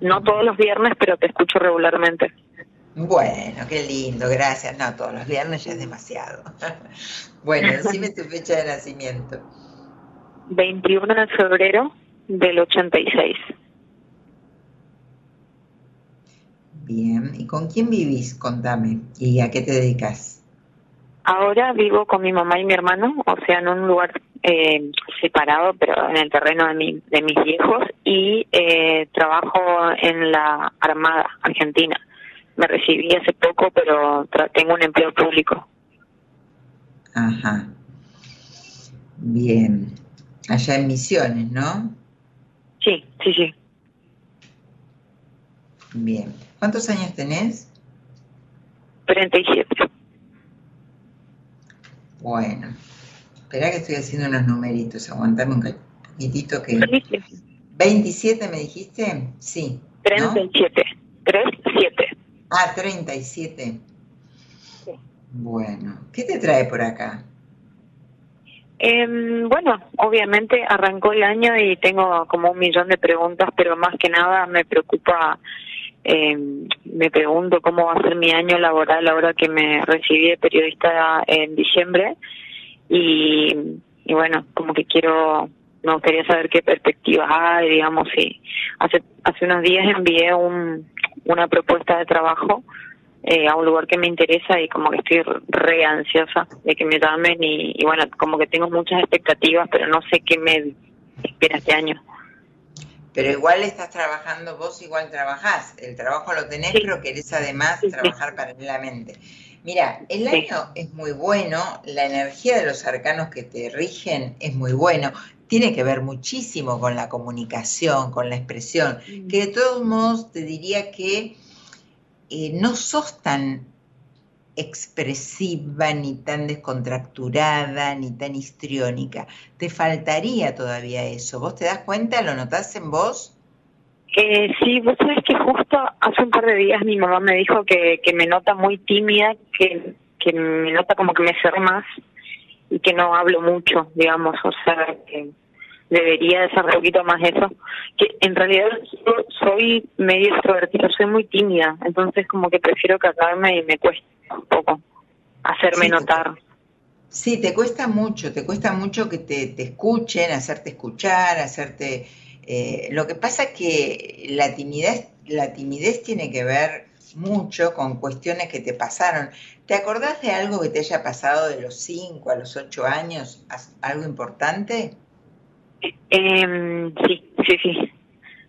No todos los viernes, pero te escucho regularmente. Bueno, qué lindo, gracias. No, todos los viernes ya es demasiado. bueno, decime tu fecha de nacimiento. 21 de febrero del 86. Bien, ¿y con quién vivís? Contame. ¿Y a qué te dedicas? Ahora vivo con mi mamá y mi hermano, o sea, en un lugar eh, separado, pero en el terreno de, mi, de mis viejos, y eh, trabajo en la Armada Argentina. Me recibí hace poco, pero tengo un empleo público. Ajá. Bien. Allá en Misiones, ¿no? Sí, sí, sí. Bien. ¿Cuántos años tenés? 37. Bueno, espera que estoy haciendo unos numeritos, aguantame un poquitito que... 27 me dijiste, sí. 37, 37. Ah, 37. Sí. Bueno, ¿qué te trae por acá? Eh, bueno, obviamente arrancó el año y tengo como un millón de preguntas, pero más que nada me preocupa eh, me pregunto cómo va a ser mi año laboral ahora que me recibí de periodista en diciembre y, y bueno, como que quiero, me gustaría saber qué perspectivas hay, digamos, y hace, hace unos días envié un, una propuesta de trabajo eh, a un lugar que me interesa y como que estoy re ansiosa de que me llamen y, y bueno, como que tengo muchas expectativas, pero no sé qué me espera este año. Pero igual estás trabajando, vos igual trabajás, el trabajo lo tenés, pero querés además trabajar paralelamente. Mira, el año es muy bueno, la energía de los arcanos que te rigen es muy bueno, tiene que ver muchísimo con la comunicación, con la expresión, mm. que de todos modos te diría que eh, no sos tan expresiva, ni tan descontracturada, ni tan histriónica. Te faltaría todavía eso. ¿Vos te das cuenta? ¿Lo notás en vos? Eh, sí, vos sabés que justo hace un par de días mi mamá me dijo que, que me nota muy tímida, que, que me nota como que me cerré más y que no hablo mucho, digamos, o sea, que debería desarrollar un poquito más eso, que en realidad yo soy medio extrovertida, soy muy tímida, entonces como que prefiero callarme y me cuesta un poco hacerme notar. Sí, te cuesta mucho, te cuesta mucho que te, te escuchen, hacerte escuchar, hacerte... Eh, lo que pasa es que la timidez, la timidez tiene que ver mucho con cuestiones que te pasaron. ¿Te acordás de algo que te haya pasado de los 5 a los 8 años? ¿Algo importante? Eh, sí, sí, sí.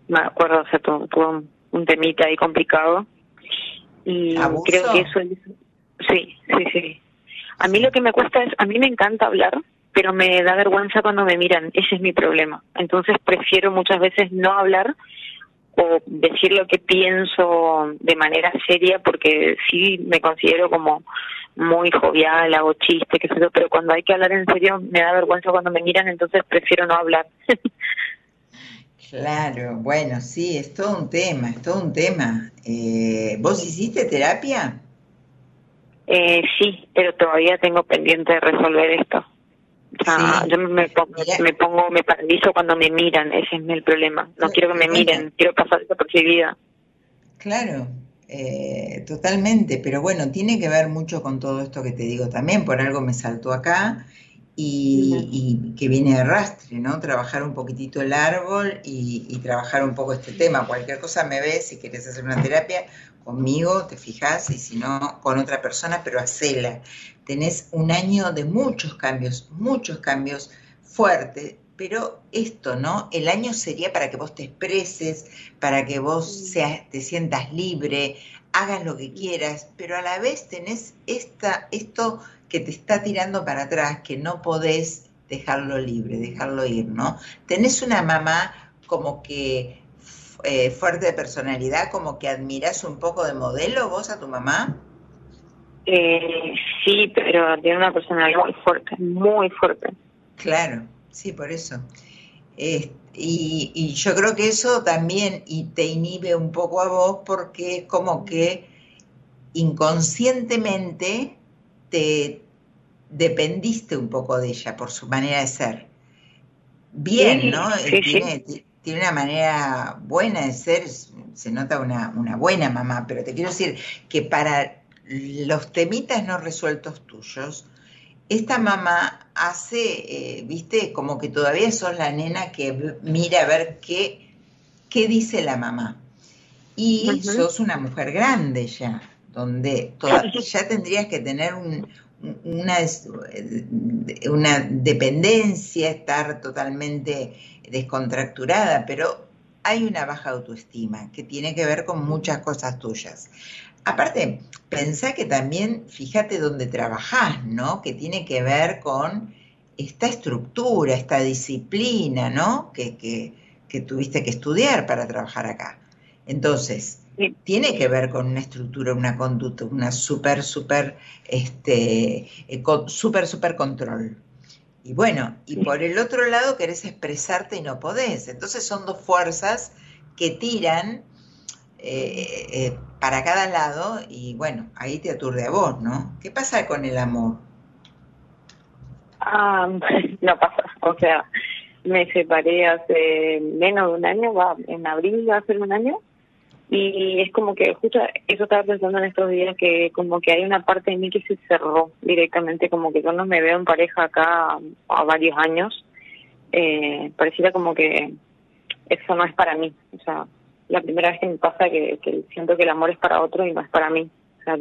Me acuerdo, o sea, tuvo, un temita ahí complicado. Y creo que eso Sí, sí, sí. A mí lo que me cuesta es, a mí me encanta hablar, pero me da vergüenza cuando me miran. Ese es mi problema. Entonces prefiero muchas veces no hablar o decir lo que pienso de manera seria porque sí me considero como muy jovial, hago chistes, que sé pero cuando hay que hablar en serio me da vergüenza cuando me miran, entonces prefiero no hablar. claro, bueno, sí, es todo un tema, es todo un tema. Eh, ¿Vos hiciste terapia? Eh, sí, pero todavía tengo pendiente de resolver esto. Yo me pongo, me pongo, me paralizo cuando me miran, ese es el problema. No quiero que me miren, quiero pasar vida Claro, eh, totalmente, pero bueno, tiene que ver mucho con todo esto que te digo también, por algo me saltó acá y, que viene de rastre, ¿no? Trabajar un poquitito el árbol y, trabajar un poco este tema. Cualquier cosa me ves, si quieres hacer una terapia conmigo, te fijas, y si no, con otra persona, pero hacela. Tenés un año de muchos cambios, muchos cambios fuertes, pero esto, ¿no? El año sería para que vos te expreses, para que vos seas, te sientas libre, hagas lo que quieras, pero a la vez tenés esta, esto que te está tirando para atrás, que no podés dejarlo libre, dejarlo ir, ¿no? Tenés una mamá como que eh, fuerte de personalidad, como que admiras un poco de modelo vos a tu mamá. Eh, sí, pero tiene una personalidad muy fuerte, muy fuerte. Claro, Sí, por eso. y, yo creo que eso también y te inhibe un poco a vos porque es como que inconscientemente te dependiste un poco de ella por su manera de ser. Bien, ¿no? tiene, tiene, una manera buena de ser, se nota una, una buena mamá, pero te quiero decir que para los temitas no resueltos tuyos, esta mamá hace, eh, viste, como que todavía sos la nena que mira a ver qué, qué dice la mamá. Y sos una mujer grande ya, donde ya tendrías que tener una, una dependencia, estar totalmente descontracturada, pero hay una baja autoestima que tiene que ver con muchas cosas tuyas. Aparte, pensá que también, fíjate dónde trabajás, ¿no? Que tiene que ver con esta estructura, esta disciplina, ¿no? Que, que, tuviste que estudiar para trabajar acá. Entonces, tiene que ver con una estructura, una conducta, una súper, súper, este, eh, súper, súper control. Y bueno, y por el otro lado querés expresarte y no podés. Entonces son dos fuerzas que tiran eh, eh, para cada lado y bueno, ahí te aturde a vos, ¿no? ¿Qué pasa con el amor? Ah, no pasa, o sea, me separé hace menos de un año, va, en abril va a ser un año, y es como que justo eso estaba pensando en estos días que como que hay una parte de mí que se cerró directamente, como que yo no me veo en pareja acá a varios años, eh, pareciera como que eso no es para mí, o sea, la primera vez que me pasa que, siento que el amor es para otro y no es para mí. O sea,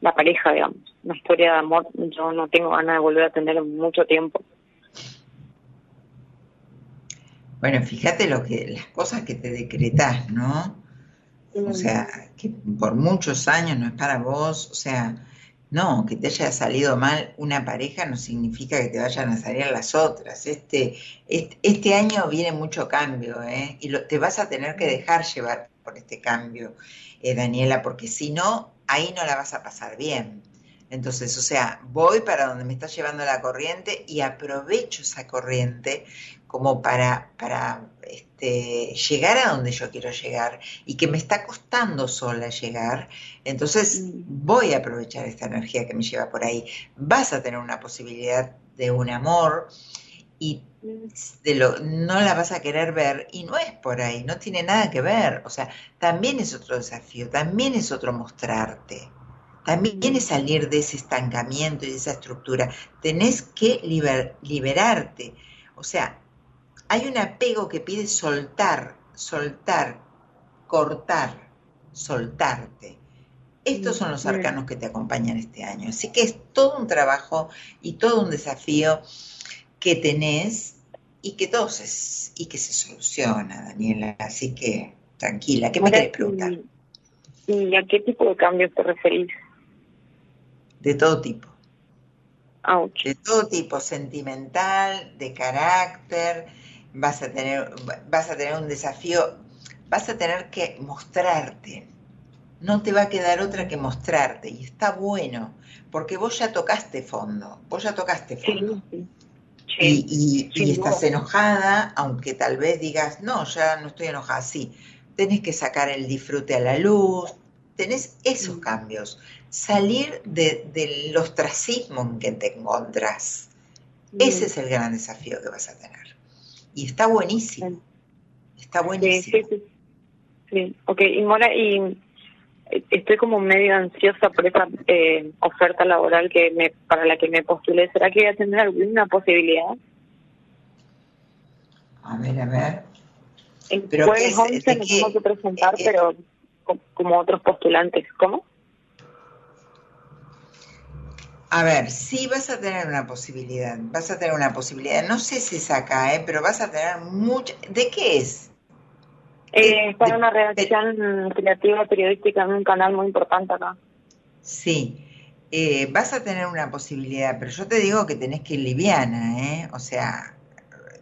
la pareja, digamos, una historia de amor, yo no tengo ganas de volver a tener mucho tiempo. Bueno, fíjate lo que las cosas que te decretas, ¿no? O sea, que por muchos años no es para vos, o sea, No, que te haya salido mal una pareja no significa que te vayan a salir las otras. Este, este, año viene mucho cambio, ¿eh? Y te vas a tener que dejar llevar por este cambio, eh, Daniela, porque si no, ahí no la vas a pasar bien. Entonces, o sea, voy para donde me está llevando la corriente y aprovecho esa corriente como para, para este, llegar a donde yo quiero llegar y que me está costando sola llegar, entonces mm. voy a aprovechar esta energía que me lleva por ahí. Vas a tener una posibilidad de un amor y de lo, no la vas a querer ver y no es por ahí, no tiene nada que ver. O sea, también es otro desafío, también es otro mostrarte. También es salir de ese estancamiento y de esa estructura. Tenés que liberarte. O sea, hay un apego que pide soltar, soltar, cortar, soltarte. Estos son los arcanos que te acompañan este año. Así que es todo un trabajo y todo un desafío que tenés y que todo se, y que se soluciona, Daniela. Así que tranquila, ¿qué me querés preguntar? ¿Y a qué tipo de cambios te referís? De todo tipo. Ah, De todo tipo, sentimental, de carácter, vas a tener, vas a tener un desafío, vas a tener que mostrarte. No te va a quedar otra que mostrarte. Y está bueno, porque vos ya tocaste fondo, vos ya tocaste fondo. y, y, estás enojada, aunque tal vez digas, no, ya no estoy enojada, sí. Tenés que sacar el disfrute a la luz, tenés esos cambios, salir del ostracismo en que te encontrás. Ese es el gran desafío que vas a tener. Y está buenísimo. Está buenísimo. Sí, sí, sí. ok, y Mora, y eh, estoy como medio ansiosa por esa eh, oferta laboral que me para la que me postulé. ¿Será que voy a tener alguna posibilidad? A ver, a ver. El ¿Pero jueves 11 me tengo que presentar, eh, pero como otros postulantes. ¿Cómo? A ver, sí vas a tener una posibilidad, vas a tener una posibilidad. No sé si es acá, ¿eh? pero vas a tener mucha... ¿De qué es? Eh, para una redacción creativa periodística en un canal muy importante acá. Sí, eh, vas a tener una posibilidad, pero yo te digo que tenés que ir liviana, ¿eh? O sea,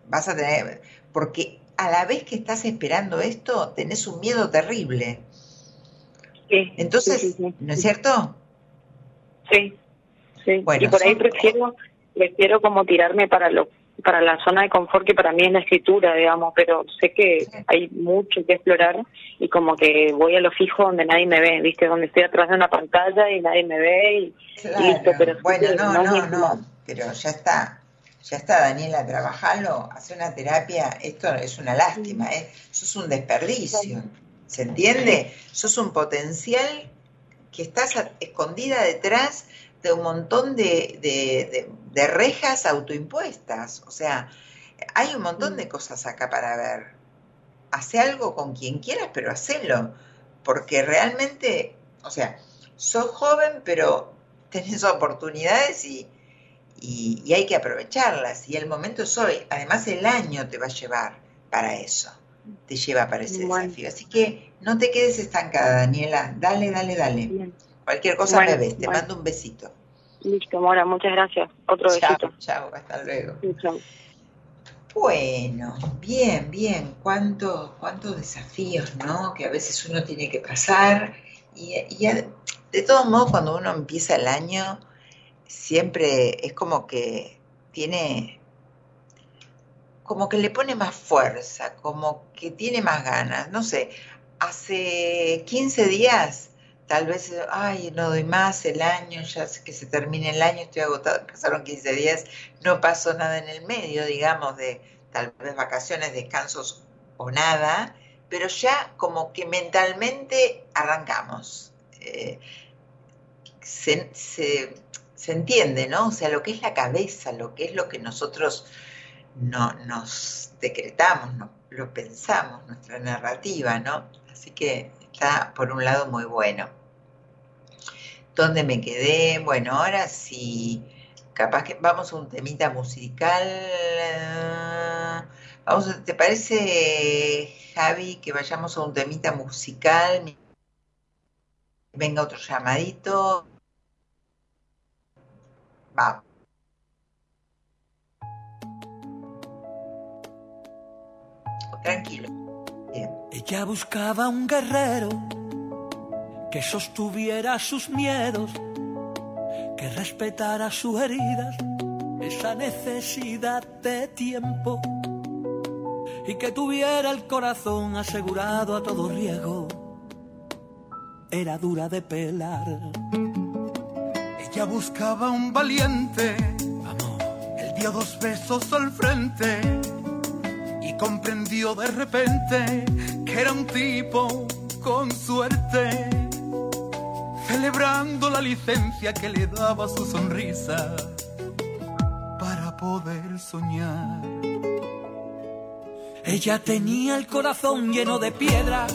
vas a tener... Porque a la vez que estás esperando esto, tenés un miedo terrible. Sí, Entonces, ¿no es cierto? Sí y por ahí prefiero, prefiero como tirarme para lo para la zona de confort que para mí es la escritura, digamos, pero sé que hay mucho que explorar y como que voy a lo fijo donde nadie me ve, ¿viste? Donde estoy atrás de una pantalla y nadie me ve y, listo, pero... Bueno, no, no, no, pero ya está, ya está, Daniela, trabajalo, hace una terapia, esto es una lástima, ¿eh? Eso es un desperdicio, ¿se entiende? Sos un potencial que estás escondida detrás de un montón de, rejas autoimpuestas. O sea, hay un montón de cosas acá para ver. Hace algo con quien quieras, pero hacelo. Porque realmente, o sea, sos joven, pero tenés oportunidades y, y, hay que aprovecharlas. Y el momento es hoy. Además, el año te va a llevar para eso. Te lleva para ese desafío. Así que no te quedes estancada, Daniela. Dale, dale, dale. Cualquier cosa me ves, te mando un besito. Listo, Mora, muchas gracias. Otro besito. Chao, hasta luego. Bueno, bien, bien. Cuántos cuántos desafíos, ¿no? Que a veces uno tiene que pasar. Y, y de todos modos, cuando uno empieza el año, siempre es como que tiene como que le pone más fuerza, como que tiene más ganas. No sé, hace 15 días tal vez, ay, no doy más el año, ya sé que se termine el año, estoy agotado, pasaron 15 días, no pasó nada en el medio, digamos, de tal vez vacaciones, descansos o nada, pero ya como que mentalmente arrancamos. Eh, se, entiende, ¿no? O sea, lo que es la cabeza, lo que es lo que nosotros no, nos decretamos, no, lo pensamos, nuestra narrativa, ¿no? Así que está por un lado muy bueno. ¿Dónde me quedé? Bueno, ahora sí, capaz que vamos a un temita musical. Vamos, ¿Te parece, Javi, que vayamos a un temita musical? Venga otro llamadito. Vamos. Tranquilo. Ella buscaba un guerrero que sostuviera sus miedos, que respetara sus heridas, esa necesidad de tiempo y que tuviera el corazón asegurado a todo riesgo. Era dura de pelar. Ella buscaba un valiente, amor. Él dio dos besos al frente y comprendió de repente era un tipo con suerte, celebrando la licencia que le daba su sonrisa para poder soñar. Ella tenía el corazón lleno de piedras,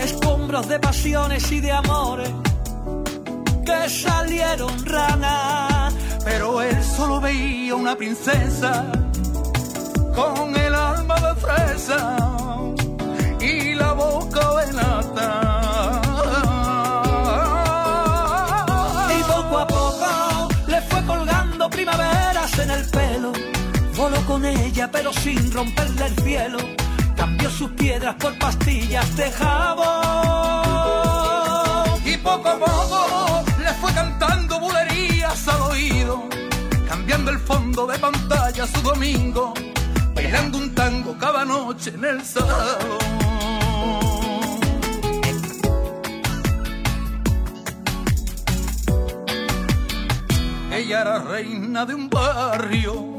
escombros de pasiones y de amores que salieron ranas. Pero él solo veía una princesa con el alma de fresa con ella pero sin romperle el cielo. Cambió sus piedras por pastillas de jabón. Y poco a poco le fue cantando bulerías al oído. Cambiando el fondo de pantalla su domingo. Bailando un tango cada noche en el salón. Ella era reina de un barrio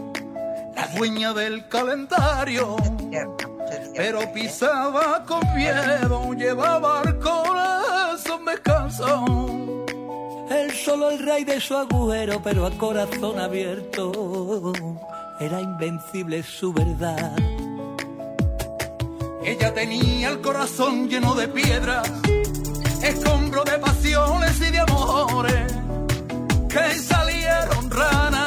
la dueña del calendario. Pero pisaba con miedo, llevaba el corazón descanso. Él solo el rey de su agujero, pero a corazón abierto. Era invencible su verdad. Ella tenía el corazón lleno de piedras, escombro de pasiones y de amores que salieron ranas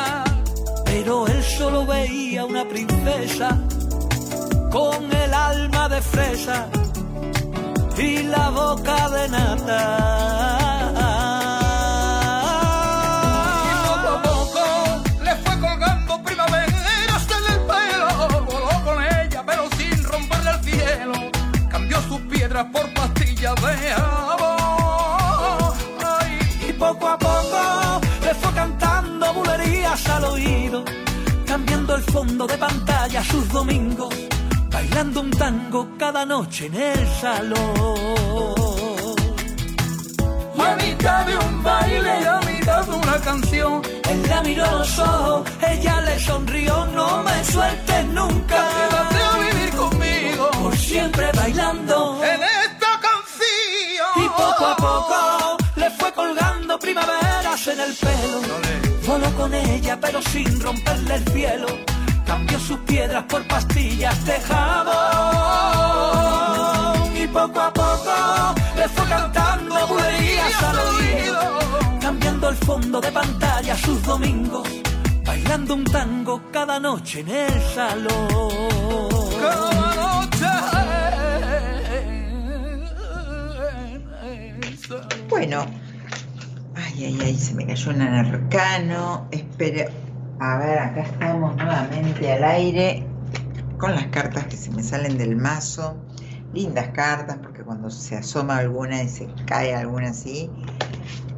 pero él solo veía una princesa con el alma de fresa y la boca de nata. Y poco a fondo de pantalla sus domingos, bailando un tango cada noche en el salón. A mitad de un baile a mitad de una canción, él la miró a los ojos, ella le sonrió, no me sueltes nunca. Quédate a vivir conmigo, por siempre bailando en esta canción. Y poco a poco le fue colgando primaveras en el pelo. Voló con ella pero sin romperle el cielo. Cambió sus piedras por pastillas de jabón. Y poco a poco le fue cantando bulerías al oído. Cambiando el fondo de pantalla sus domingos. Bailando un tango cada noche en el salón. Bueno, ay, ay, ay, se me cayó un arcano. Espera, a ver, acá estamos nuevamente al aire con las cartas que se me salen del mazo. Lindas cartas, porque cuando se asoma alguna y se cae alguna así,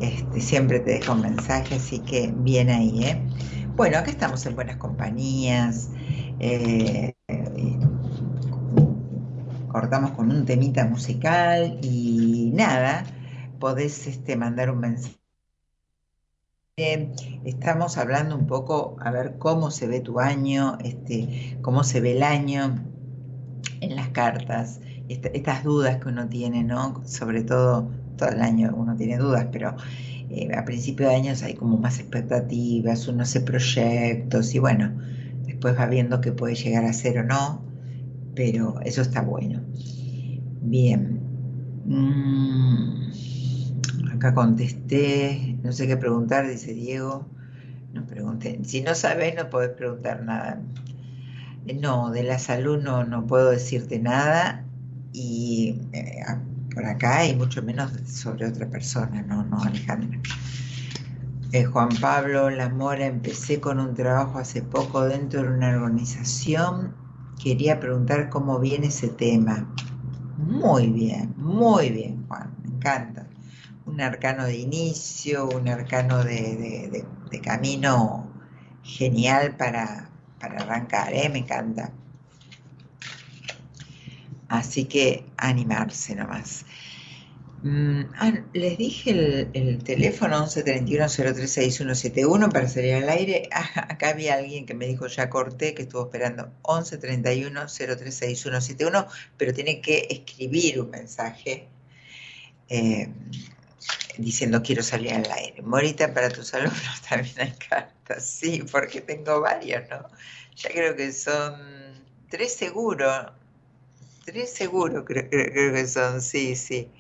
este, siempre te deja un mensaje, así que bien ahí, ¿eh? Bueno, acá estamos en buenas compañías. eh, cortamos con un temita musical y nada, podés este, mandar un mensaje. Estamos hablando un poco a ver cómo se ve tu año, este, cómo se ve el año en las cartas, esta- estas dudas que uno tiene, ¿no? Sobre todo, todo el año uno tiene dudas, pero eh, a principio de años hay como más expectativas, uno hace proyectos y bueno, después va viendo qué puede llegar a ser o no, pero eso está bueno. Bien. Mm, acá contesté, no sé qué preguntar, dice Diego. No pregunté. Si no sabes, no podés preguntar nada. No, de la salud no, no puedo decirte nada y eh, por acá y mucho menos sobre otra persona, no, no, Alejandra. Eh, Juan Pablo Lamora, empecé con un trabajo hace poco dentro de una organización. Quería preguntar cómo viene ese tema. Muy bien, muy bien, Juan, me encanta. Un arcano de inicio, un arcano de, camino genial para, para arrancar, ¿eh? me encanta. Así que animarse nomás. Mm, ah, les dije el, teléfono 1131-036171 para salir al aire. Ah, acá había alguien que me dijo ya corté, que estuvo esperando 1131-036171, pero tiene que escribir un mensaje eh, diciendo quiero salir al aire. Morita, para tus alumnos también hay cartas, sí, porque tengo varios, ¿no? Ya creo que son tres seguros, tres seguros creo que son, sí, sí.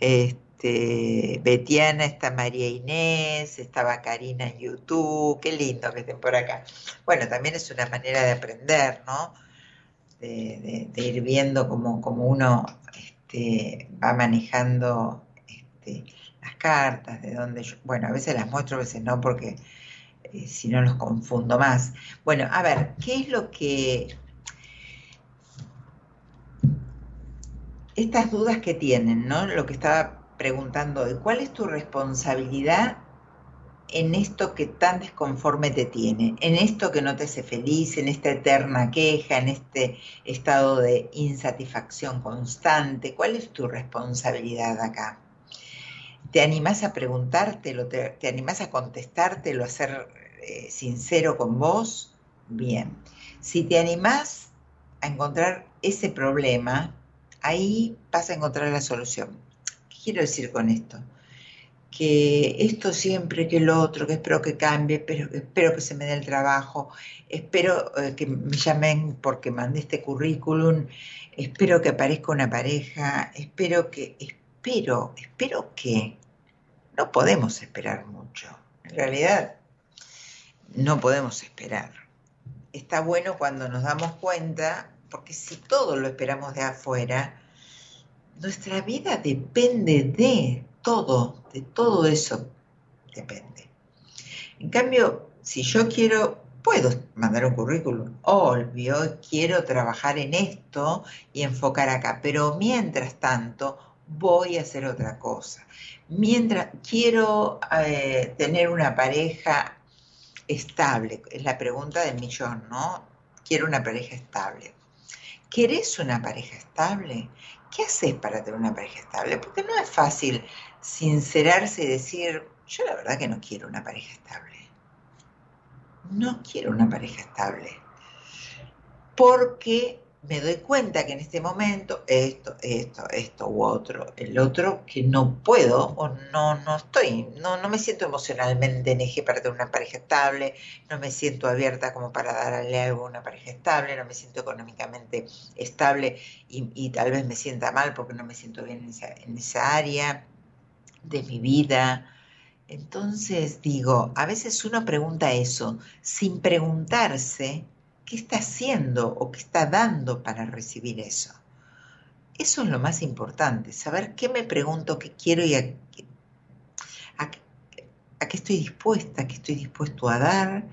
Este, Betiana, está María Inés, estaba Karina en YouTube, qué lindo que estén por acá. Bueno, también es una manera de aprender, ¿no? De, ir viendo cómo, uno este, va manejando este, las cartas, de dónde yo, bueno, a veces las muestro, a veces no, porque eh, si no los confundo más. Bueno, a ver, ¿qué es lo que estas dudas que tienen, ¿no? Lo que estaba preguntando hoy, ¿cuál es tu responsabilidad en esto que tan desconforme te tiene, en esto que no te hace feliz, en esta eterna queja, en este estado de insatisfacción constante? ¿Cuál es tu responsabilidad acá? ¿Te animás a preguntártelo? ¿Te, te animás a contestártelo, a ser eh, sincero con vos? Bien. Si te animás a encontrar ese problema, ahí vas a encontrar la solución. ¿Qué quiero decir con esto? Que esto siempre, que lo otro, que espero que cambie, pero espero que se me dé el trabajo, espero eh, que me llamen porque mandé este currículum, espero que aparezca una pareja, espero que, espero, espero que no podemos esperar mucho. En realidad, no podemos esperar. Está bueno cuando nos damos cuenta porque si todo lo esperamos de afuera, nuestra vida depende de todo, de todo eso depende. En cambio, si yo quiero, puedo mandar un currículum, obvio, quiero trabajar en esto y enfocar acá, pero mientras tanto voy a hacer otra cosa. Mientras quiero eh, tener una pareja estable, es la pregunta del millón, ¿no? Quiero una pareja estable. ¿Querés una pareja estable? ¿Qué haces para tener una pareja estable? Porque no es fácil sincerarse y decir, yo la verdad que no quiero una pareja estable. No quiero una pareja estable. Porque me doy cuenta que en este momento esto, esto, esto u otro, el otro, que no puedo o no, no estoy, no, no me siento emocionalmente en eje para tener una pareja estable, no me siento abierta como para darle algo a una pareja estable, no me siento económicamente estable y, tal vez me sienta mal porque no me siento bien en esa, en esa área de mi vida. Entonces digo, a veces uno pregunta eso sin preguntarse qué está haciendo o qué está dando para recibir eso. Eso es lo más importante, saber qué me pregunto, qué quiero y a, qué estoy dispuesta, qué estoy dispuesto a dar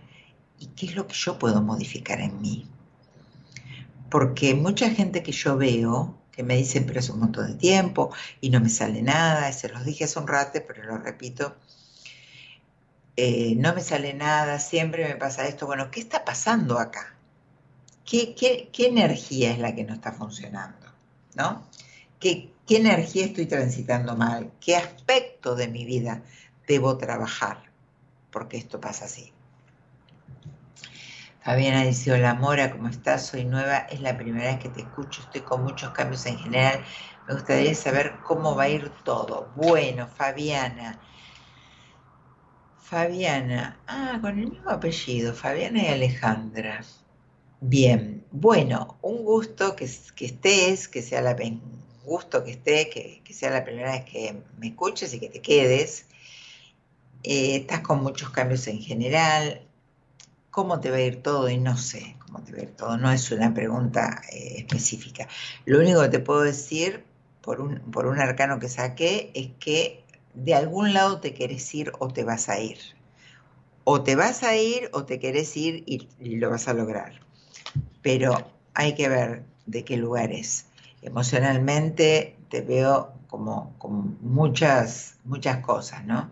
y qué es lo que yo puedo modificar en mí. Porque mucha gente que yo veo, que me dicen, pero es un montón de tiempo y no me sale nada, se los dije hace un rato, pero lo repito, eh, no me sale nada, siempre me pasa esto. Bueno, ¿qué está pasando acá? ¿Qué, energía es la que no está funcionando? ¿No? ¿Qué, ¿Qué energía estoy transitando mal? ¿Qué aspecto de mi vida debo trabajar? Porque esto pasa así. Fabiana dice, hola Mora, ¿cómo estás? Soy nueva, es la primera vez que te escucho, estoy con muchos cambios en general. Me gustaría saber cómo va a ir todo. Bueno, Fabiana. Fabiana, ah, con el mismo apellido, Fabiana y Alejandra. Bien, bueno, un gusto que, estés, que sea la gusto que esté, que, sea la primera vez que me escuches y que te quedes. Eh, estás con muchos cambios en general. ¿Cómo te va a ir todo? Y no sé cómo te va a ir todo. No es una pregunta eh, específica. Lo único que te puedo decir por un, por un arcano que saqué es que de algún lado te querés ir o te vas a ir. O te vas a ir o te querés ir y lo vas a lograr. Pero hay que ver de qué lugar es. Emocionalmente te veo como, como muchas, muchas cosas, ¿no?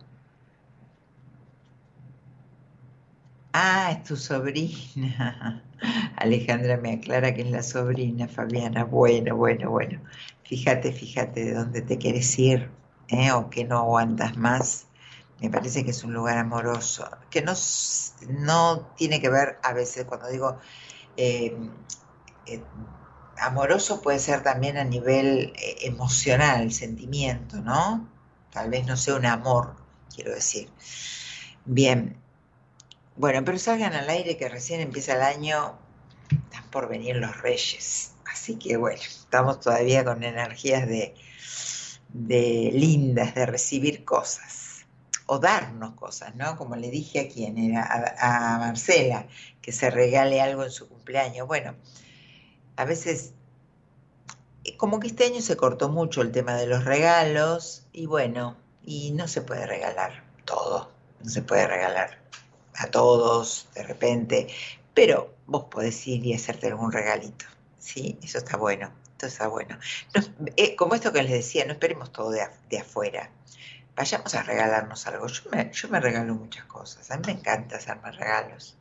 Ah, es tu sobrina. Alejandra me aclara que es la sobrina, Fabiana. Bueno, bueno, bueno. Fíjate, fíjate de dónde te quieres ir, ¿eh? o que no aguantas más. Me parece que es un lugar amoroso, que no, no tiene que ver a veces cuando digo eh, eh, amoroso puede ser también a nivel eh, emocional, sentimiento, ¿no? Tal vez no sea un amor, quiero decir. Bien. Bueno, pero salgan al aire que recién empieza el año, están por venir los reyes. Así que bueno, estamos todavía con energías de, de lindas, de recibir cosas o darnos cosas, ¿no? Como le dije a quien era, a, a Marcela, que se regale algo en su cumpleaños. Bueno, a veces, eh, como que este año se cortó mucho el tema de los regalos y bueno, y no se puede regalar todo, no se puede regalar a todos de repente, pero vos podés ir y hacerte algún regalito, ¿sí? Eso está bueno, esto está bueno. eh, como esto que les decía, no esperemos todo de, afuera, vayamos a regalarnos algo. Yo me, yo me regalo muchas cosas, a mí me encanta hacerme regalos.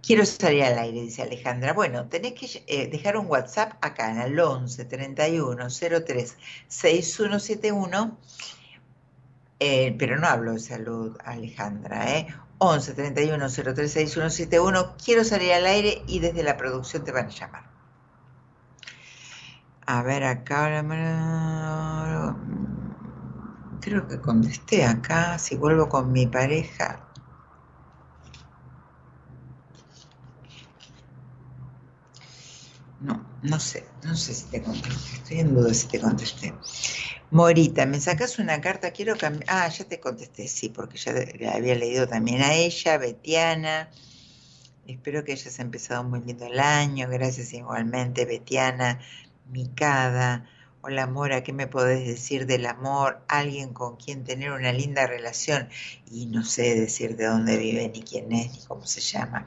Quiero salir al aire, dice Alejandra. Bueno, tenés que eh, dejar un WhatsApp acá en el 11 31 03 6171. Eh, pero no hablo de salud, Alejandra, ¿eh? 11 31 03 6171. Quiero salir al aire y desde la producción te van a llamar. A ver, acá. Creo que contesté acá. Si vuelvo con mi pareja, No, no sé, no sé si te contesté, estoy en duda si te contesté. Morita, me sacas una carta, quiero cambiar. Ah, ya te contesté, sí, porque ya la había leído también a ella, Betiana. Espero que hayas empezado muy lindo el año, gracias igualmente, Betiana, Micada. Hola Mora, ¿qué me podés decir del amor? Alguien con quien tener una linda relación y no sé decir de dónde vive, ni quién es, ni cómo se llama.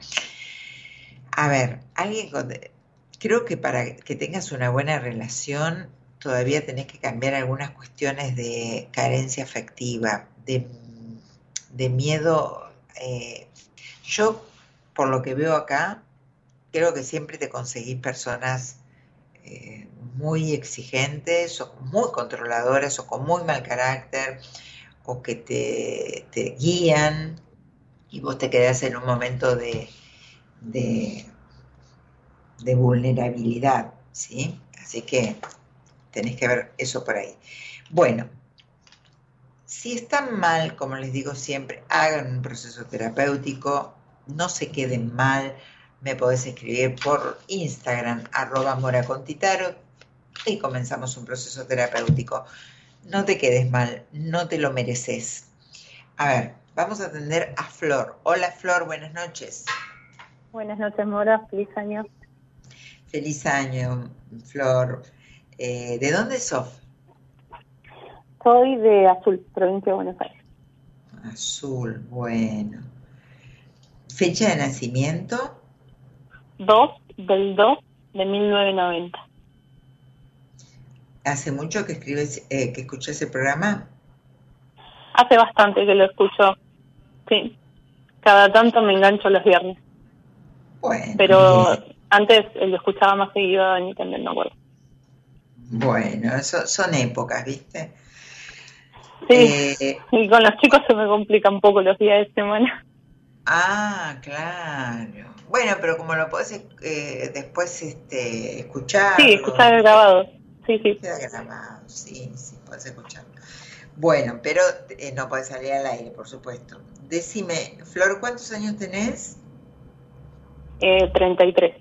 A ver, alguien con creo que para que tengas una buena relación todavía tenés que cambiar algunas cuestiones de carencia afectiva, de, miedo. Eh, yo, por lo que veo acá, creo que siempre te conseguís personas eh, muy exigentes o muy controladoras o con muy mal carácter o que te, guían y vos te quedás en un momento de, de de vulnerabilidad, ¿sí? Así que tenés que ver eso por ahí. Bueno, si están mal, como les digo siempre, hagan un proceso terapéutico, no se queden mal, me podés escribir por Instagram, arroba moracontitaro, y comenzamos un proceso terapéutico. No te quedes mal, no te lo mereces. A ver, vamos a atender a Flor. Hola Flor, buenas noches. Buenas noches, Mora, feliz año. Feliz año, Flor. Eh, ¿De dónde sos? Soy de Azul, provincia de Buenos Aires. Azul, bueno. ¿Fecha de nacimiento? 2 del 2 de 1990. ¿Hace mucho que escribes, eh, que escuchas el programa? Hace bastante que lo escucho. Sí. Cada tanto me engancho los viernes. Bueno. Pero antes lo escuchaba más seguido en también no acuerdo. Bueno, eso son épocas, ¿viste? Sí, eh, y con los chicos se me complica un poco los días de semana. Ah, claro. Bueno, pero como lo podés eh, después este, escuchar. Sí, escuchar el grabado. Sí, sí. Queda grabado, sí, sí, podés escucharlo. Bueno, pero eh, no podés salir al aire, por supuesto. Decime, Flor, ¿cuántos años tenés? Eh, 33.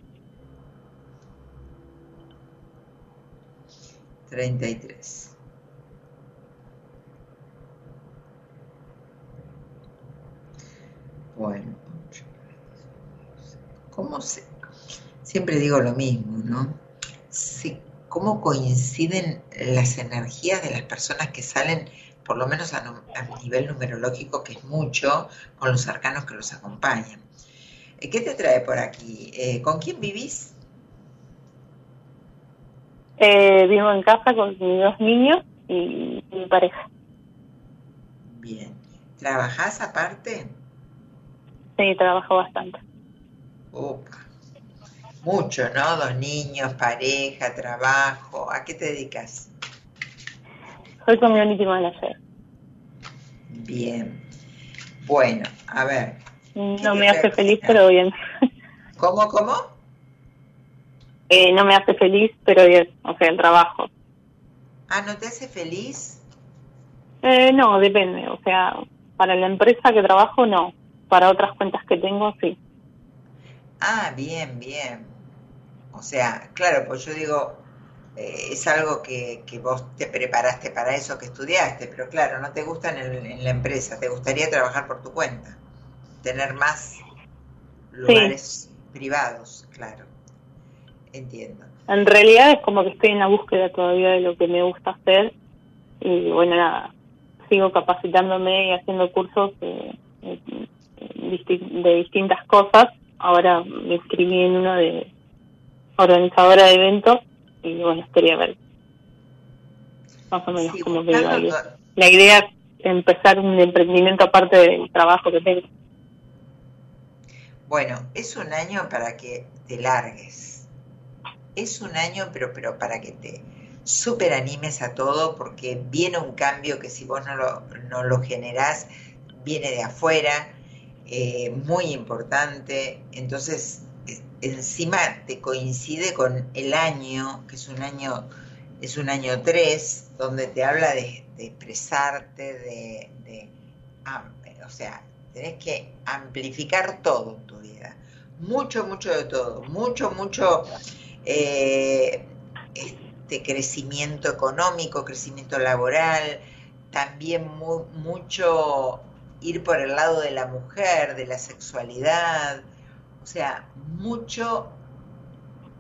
33. Bueno, ¿cómo se, siempre digo lo mismo, ¿no? Si, ¿Cómo coinciden las energías de las personas que salen por lo menos a, nivel numerológico, que es mucho, con los arcanos que los acompañan. Eh, ¿Qué te trae por aquí? Eh, ¿Con quién vivís? vivo en casa con mis dos niños y mi pareja. Bien. ¿Trabajás aparte? Sí, trabajo bastante. Opa. Mucho, ¿no? Dos niños, pareja, trabajo. ¿A qué te dedicas? Soy community manager. Bien. Bueno, a ver. No me hace feliz, pero bien. ¿Cómo, cómo? Eh, no me hace feliz, pero bien. O sea, el trabajo. Ah, ¿no te hace feliz? Eh, no, depende. O sea, para la empresa que trabajo, no. Para otras cuentas que tengo, sí. Ah, bien, bien. O sea, claro, pues yo digo, eh, es algo que, que, vos te preparaste para eso, que estudiaste, pero claro, no te gusta en, la empresa, te gustaría trabajar por tu cuenta, tener más lugares privados, claro. Entiendo. En realidad es como que estoy en la búsqueda todavía de lo que me gusta hacer y bueno, nada, sigo capacitándome y haciendo cursos de distintas cosas. Ahora me inscribí en uno de organizadora de eventos y bueno, quería ver más o menos cómo me La idea es empezar un emprendimiento aparte del trabajo que tengo. Bueno, es un año para que te largues. Es un año, pero, pero para que te súper animes a todo, porque viene un cambio que si vos no lo, no lo generás, viene de afuera, eh, muy importante. Entonces, encima te coincide con el año, que es un año, es un año 3, donde te habla de, expresarte, de, o sea, tenés que amplificar todo en tu vida. Mucho, mucho de todo. Mucho, mucho eh, este crecimiento económico, crecimiento laboral, también mucho ir por el lado de la mujer, de la sexualidad, o sea, mucho,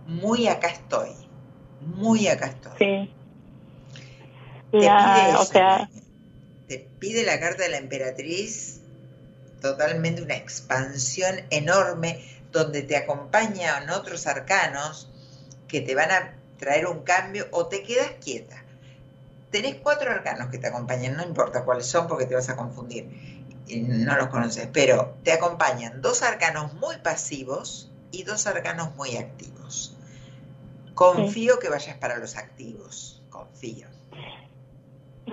muy acá estoy, muy acá estoy. Sí. Te, pide o sea... te pide la carta de la emperatriz totalmente una expansión enorme donde te acompañan otros arcanos que te van a traer un cambio o te quedas quieta. Tenés cuatro arcanos que te acompañan, no importa cuáles son porque te vas a confundir no los conoces, pero te acompañan dos arcanos muy pasivos y dos arcanos muy activos. Confío que vayas para los activos, confío.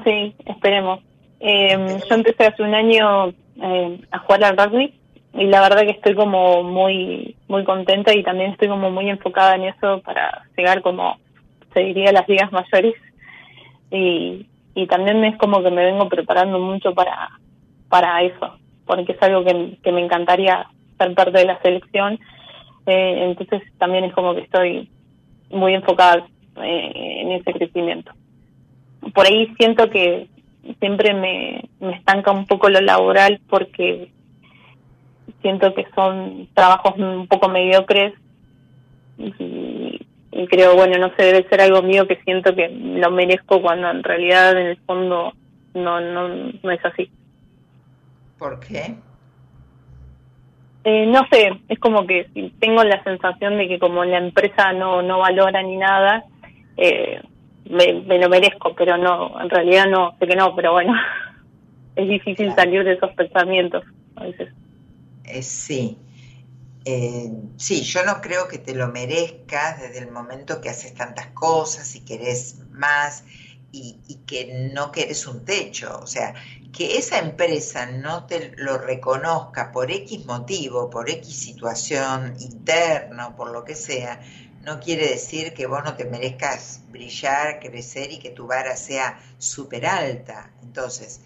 Sí, esperemos. Eh, yo empecé hace un año eh, a jugar al rugby y la verdad que estoy como muy muy contenta y también estoy como muy enfocada en eso para llegar como se diría a las ligas mayores y, y también es como que me vengo preparando mucho para para eso, porque es algo que, me encantaría ser parte de la selección. Eh, entonces también es como que estoy muy enfocada eh, en ese crecimiento. Por ahí siento que siempre me, estanca un poco lo laboral porque siento que son trabajos un poco mediocres y, y, creo, bueno, no sé, debe ser algo mío que siento que lo merezco cuando en realidad en el fondo no, no, no es así. ¿Por qué? Eh, no sé, es como que tengo la sensación de que como la empresa no, no valora ni nada, eh, me, lo merezco, pero no, en realidad no, sé que no, pero bueno, es difícil salir de esos pensamientos a veces. Eh, sí, sí, yo no creo que te lo merezcas desde el momento que haces tantas cosas y querés más y, y que no querés un techo, o sea, que esa empresa no te lo reconozca por X motivo, por X situación interna, por lo que sea, no quiere decir que vos no te merezcas brillar, crecer y que tu vara sea súper alta. Entonces,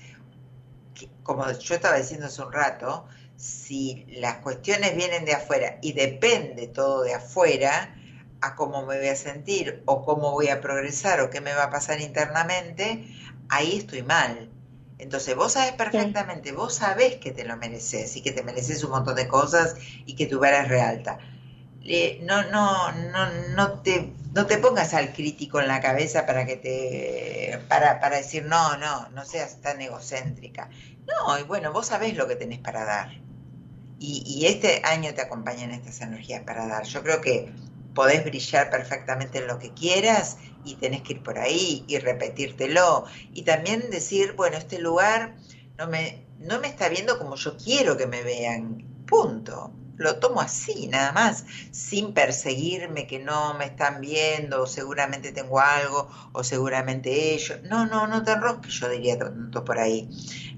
como yo estaba diciendo hace un rato, si las cuestiones vienen de afuera y depende todo de afuera, a cómo me voy a sentir o cómo voy a progresar o qué me va a pasar internamente, ahí estoy mal. Entonces vos sabes perfectamente, vos sabés que te lo mereces y que te mereces un montón de cosas y que tu vara es realta. no, no, no, no te no te pongas al crítico en la cabeza para que te para, para decir no, no, no seas tan egocéntrica. No, y bueno, vos sabés lo que tenés para dar. Y, y este año te acompañan estas energías para dar. Yo creo que podés brillar perfectamente en lo que quieras y tenés que ir por ahí y repetírtelo. Y también decir, bueno, este lugar no me, no me está viendo como yo quiero que me vean. Punto lo tomo así, nada más, sin perseguirme que no me están viendo, o seguramente tengo algo, o seguramente ellos. No, no, no te enrosques, yo diría tanto por ahí.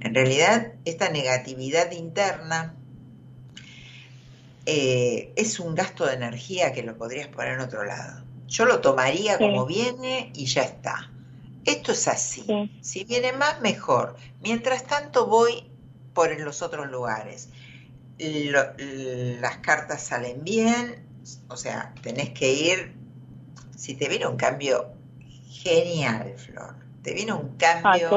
En realidad, esta negatividad interna eh, es un gasto de energía que lo podrías poner en otro lado. Yo lo tomaría como viene y ya está. Esto es así. Si viene más, mejor. Mientras tanto, voy por los otros lugares las cartas salen bien, o sea, tenés que ir, si te viene un cambio genial, Flor, te viene un cambio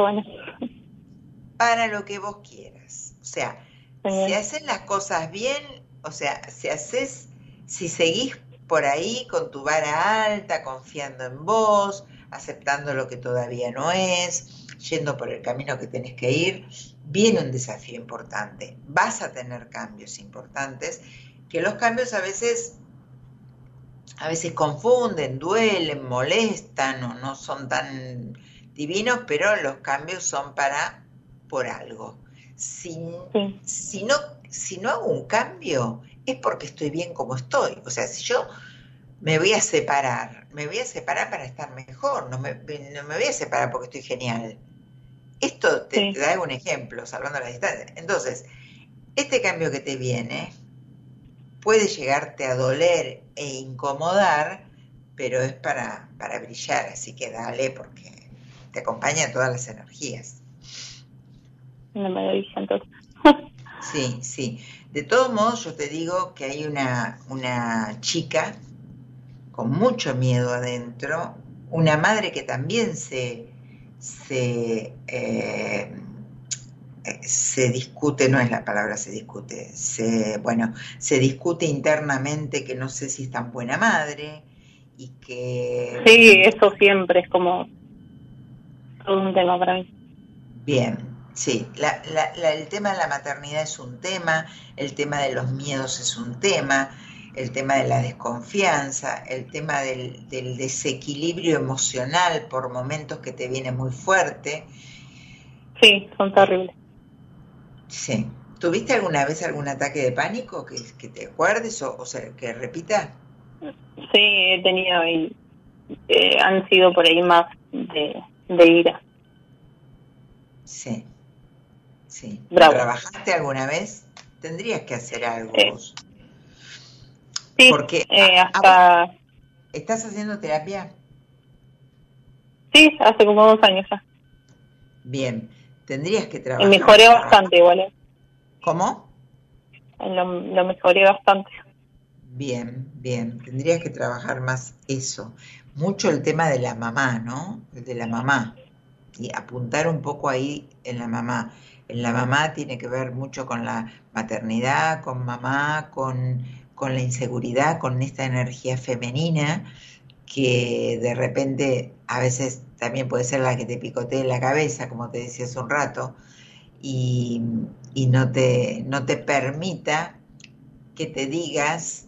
para lo que vos quieras. O sea, si haces las cosas bien, o sea, si haces, si seguís por ahí con tu vara alta, confiando en vos, aceptando lo que todavía no es, yendo por el camino que tenés que ir, viene un desafío importante. Vas a tener cambios importantes, que los cambios a veces a veces confunden, duelen, molestan o no son tan divinos, pero los cambios son para por algo. Si, si, no, si no hago un cambio, es porque estoy bien como estoy. O sea, si yo me voy a separar, me voy a separar para estar mejor, no me, no me voy a separar porque estoy genial. Esto te, da un ejemplo, salvando la distancia. Entonces, este cambio que te viene puede llegarte a doler e incomodar, pero es para, para brillar, así que dale porque te acompaña todas las energías. No me entonces. sí, sí. De todos modos, yo te digo que hay una, una chica con mucho miedo adentro, una madre que también se, se, eh, se discute, no es la palabra se discute, se, bueno, se discute internamente que no sé si es tan buena madre y que... Sí, eso siempre es como un tema para mí. Bien, sí, el tema de la maternidad es un tema, el tema de los miedos es un tema, el tema de la desconfianza, el tema del, desequilibrio emocional por momentos que te viene muy fuerte. Sí, son terribles. Sí. ¿Tuviste alguna vez algún ataque de pánico que, que te acuerdes o, o sea, que repita? Sí, he tenido y eh, han sido por ahí más de, de ira. Sí, sí. ¿Trabajaste alguna vez? Tendrías que hacer algo. Sí, Porque eh, hasta... ¿Estás haciendo terapia? Sí, hace como dos años ya. Bien, tendrías que trabajar. Y mejoré bastante igual. ¿eh? ¿Cómo? Lo, lo mejoré bastante. Bien, bien, tendrías que trabajar más eso. Mucho el tema de la mamá, ¿no? El de la mamá. Y apuntar un poco ahí en la mamá. La mamá tiene que ver mucho con la maternidad, con mamá, con con la inseguridad, con esta energía femenina que de repente a veces también puede ser la que te picotee la cabeza, como te decía hace un rato, y, no, te, no te permita que te digas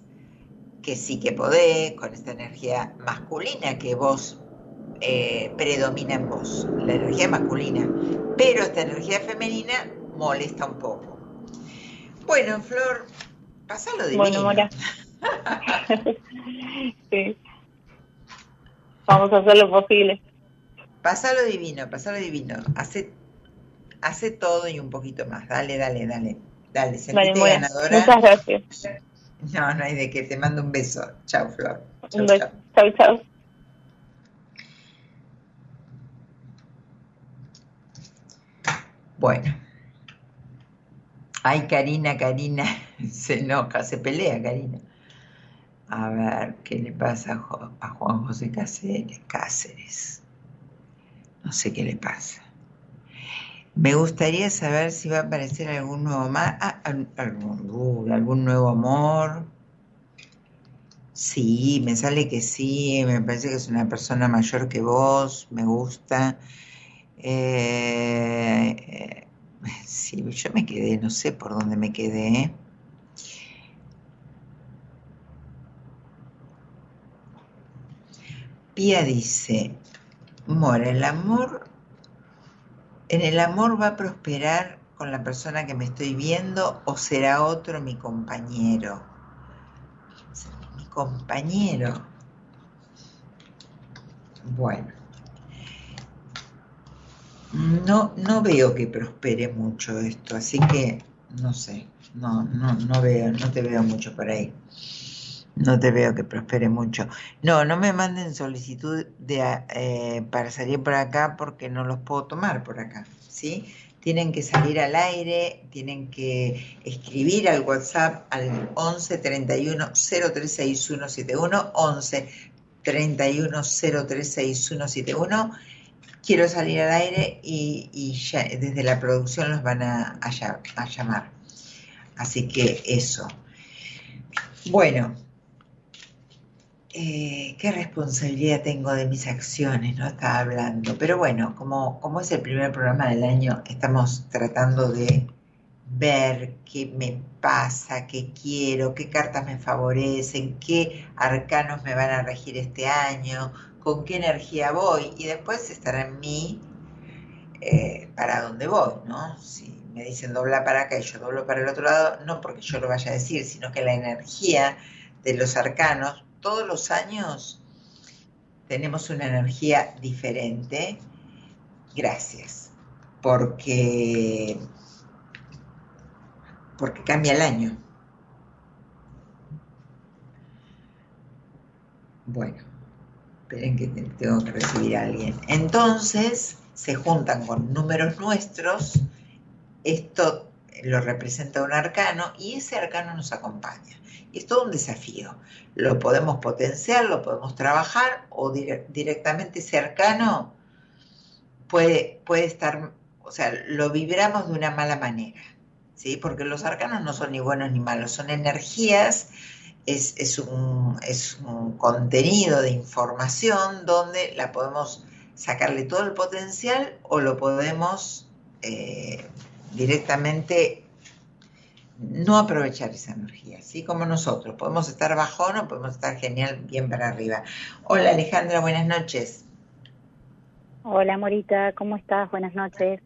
que sí que podés, con esta energía masculina que vos eh, predomina en vos, la energía masculina, pero esta energía femenina molesta un poco. Bueno, Flor, Pásalo divino. Bueno, Mora. sí. Vamos a hacer lo posible. Pásalo divino, pásalo divino. Hace, hace todo y un poquito más. Dale, dale, dale. Dale, sentite ganadora. Muchas gracias. No, no hay de qué. Te mando un beso. Chao, Flor. un beso. Chao, chao. Bueno. Ay, Karina, Karina, se enoja, se pelea, Karina. A ver, ¿qué le pasa a Juan José Cáceres? Cáceres. No sé qué le pasa. Me gustaría saber si va a aparecer algún nuevo más, ah, algún, algún nuevo amor. Sí, me sale que sí, me parece que es una persona mayor que vos, me gusta. Eh, eh, sí, yo me quedé, no sé por dónde me quedé. ¿eh? Pía dice, Mora, el amor, en el amor va a prosperar con la persona que me estoy viendo o será otro mi compañero. Mi compañero. Bueno. No, no veo que prospere mucho esto, así que no sé, no, no, no veo, no te veo mucho por ahí. No te veo que prospere mucho. No, no me manden solicitud de, eh, para salir por acá porque no los puedo tomar por acá, ¿sí? Tienen que salir al aire, tienen que escribir al WhatsApp al 11 31 036171, 11 31 036171. Quiero salir al aire y, ya, desde la producción los van a, a llamar. Así que eso. Bueno, eh, qué responsabilidad tengo de mis acciones, ¿no? Estaba hablando. Pero bueno, como, como es el primer programa del año, estamos tratando de ver qué me pasa, qué quiero, qué cartas me favorecen, qué arcanos me van a regir este año, con qué energía voy y después estará en mí eh, para dónde voy, ¿no? Si me dicen dobla para acá y yo doblo para el otro lado, no porque yo lo vaya a decir, sino que la energía de los arcanos todos los años tenemos una energía diferente. Gracias, porque, porque cambia el año. Bueno, esperen que tengo que recibir a alguien. Entonces, se juntan con números nuestros, esto lo representa un arcano y ese arcano nos acompaña. Y es todo un desafío. Lo podemos potenciar, lo podemos trabajar o directamente cercano puede, puede estar, o sea, lo vibramos de una mala manera, ¿sí? Porque los arcanos no son ni buenos ni malos, son energías, es, un, es un contenido de información donde la podemos sacarle todo el potencial o lo podemos eh, directamente no aprovechar esa energía, así como nosotros. Podemos estar bajón o podemos estar genial, bien para arriba. Hola Alejandra, buenas noches. Hola Morita, ¿cómo estás? Buenas noches.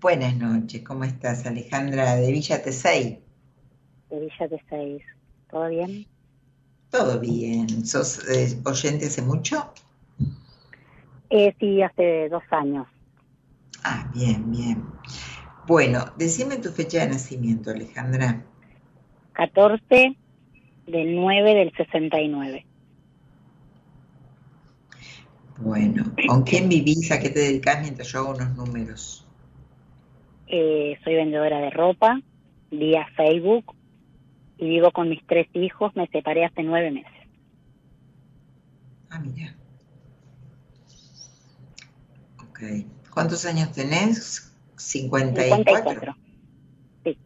Buenas noches, ¿cómo estás Alejandra de Villa Tesey? De Villa Tesey, ¿todo bien? Todo bien. ¿Sos eh, oyente hace mucho? Eh, sí, hace dos años. Ah, bien, bien. Bueno, decime tu fecha de nacimiento, Alejandra. 14 del 9 del 69. Bueno, ¿con quién vivís? ¿A qué te dedicas mientras yo hago unos números? Eh, soy vendedora de ropa, vía Facebook, y vivo con mis tres hijos. Me separé hace nueve meses. Ah, mira. Ok. ¿Cuántos años tenés? 54. Sí.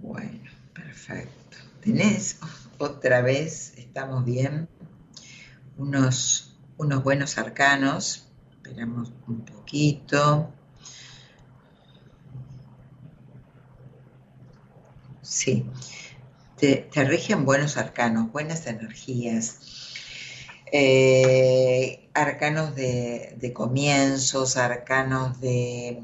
Bueno, perfecto. Tenés otra vez, estamos bien, unos, unos buenos arcanos. Esperamos un poquito. Sí, te, te rigen buenos arcanos, buenas energías eh, arcanos de, comienzos, arcanos de,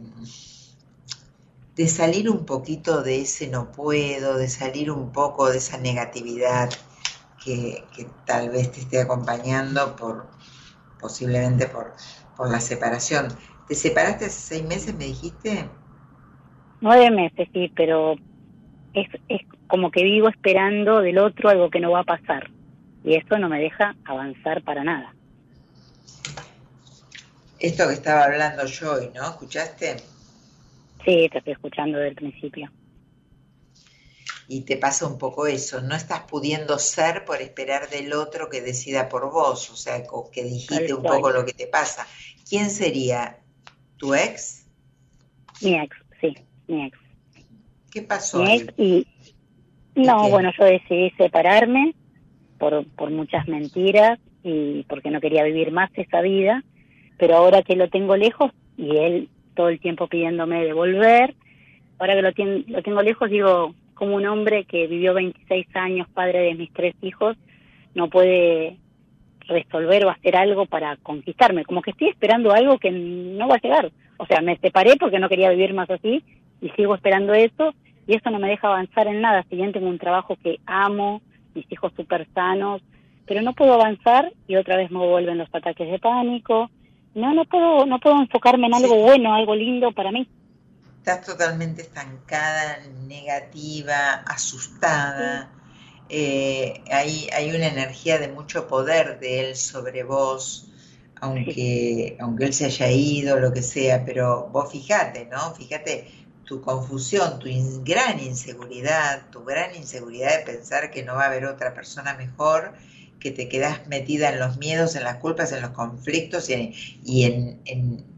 de salir un poquito de ese no puedo, de salir un poco de esa negatividad que, tal vez te esté acompañando por posiblemente por, por la separación. ¿Te separaste hace seis meses, me dijiste? Nueve meses, sí, pero es, es como que vivo esperando del otro algo que no va a pasar y eso no me deja avanzar para nada. Esto que estaba hablando yo hoy, ¿no? ¿Escuchaste? Sí, te estoy escuchando desde el principio. Y te pasa un poco eso, no estás pudiendo ser por esperar del otro que decida por vos, o sea, que dijiste un poco lo que te pasa. ¿Quién sería? ¿Tu ex? Mi ex, sí, mi ex. ¿Qué pasó? Y, ahí? y- no, qué? bueno, yo decidí separarme por, por muchas mentiras y porque no quería vivir más esa vida, pero ahora que lo tengo lejos y él todo el tiempo pidiéndome de volver, ahora que lo, tien- lo tengo lejos digo, como un hombre que vivió 26 años, padre de mis tres hijos, no puede resolver o hacer algo para conquistarme, como que estoy esperando algo que no va a llegar. O sea, me separé porque no quería vivir más así y sigo esperando eso y eso no me deja avanzar en nada. Si bien tengo un trabajo que amo, mis hijos súper sanos, pero no puedo avanzar y otra vez me vuelven los ataques de pánico. No, no puedo, no puedo enfocarme en algo bueno, algo lindo para mí. Estás totalmente estancada, negativa, asustada. Eh, hay, hay una energía de mucho poder de él sobre vos, aunque, aunque él se haya ido, lo que sea, pero vos fíjate, ¿no? Fíjate tu confusión, tu in- gran inseguridad, tu gran inseguridad de pensar que no va a haber otra persona mejor, que te quedas metida en los miedos, en las culpas, en los conflictos y en, y en- en,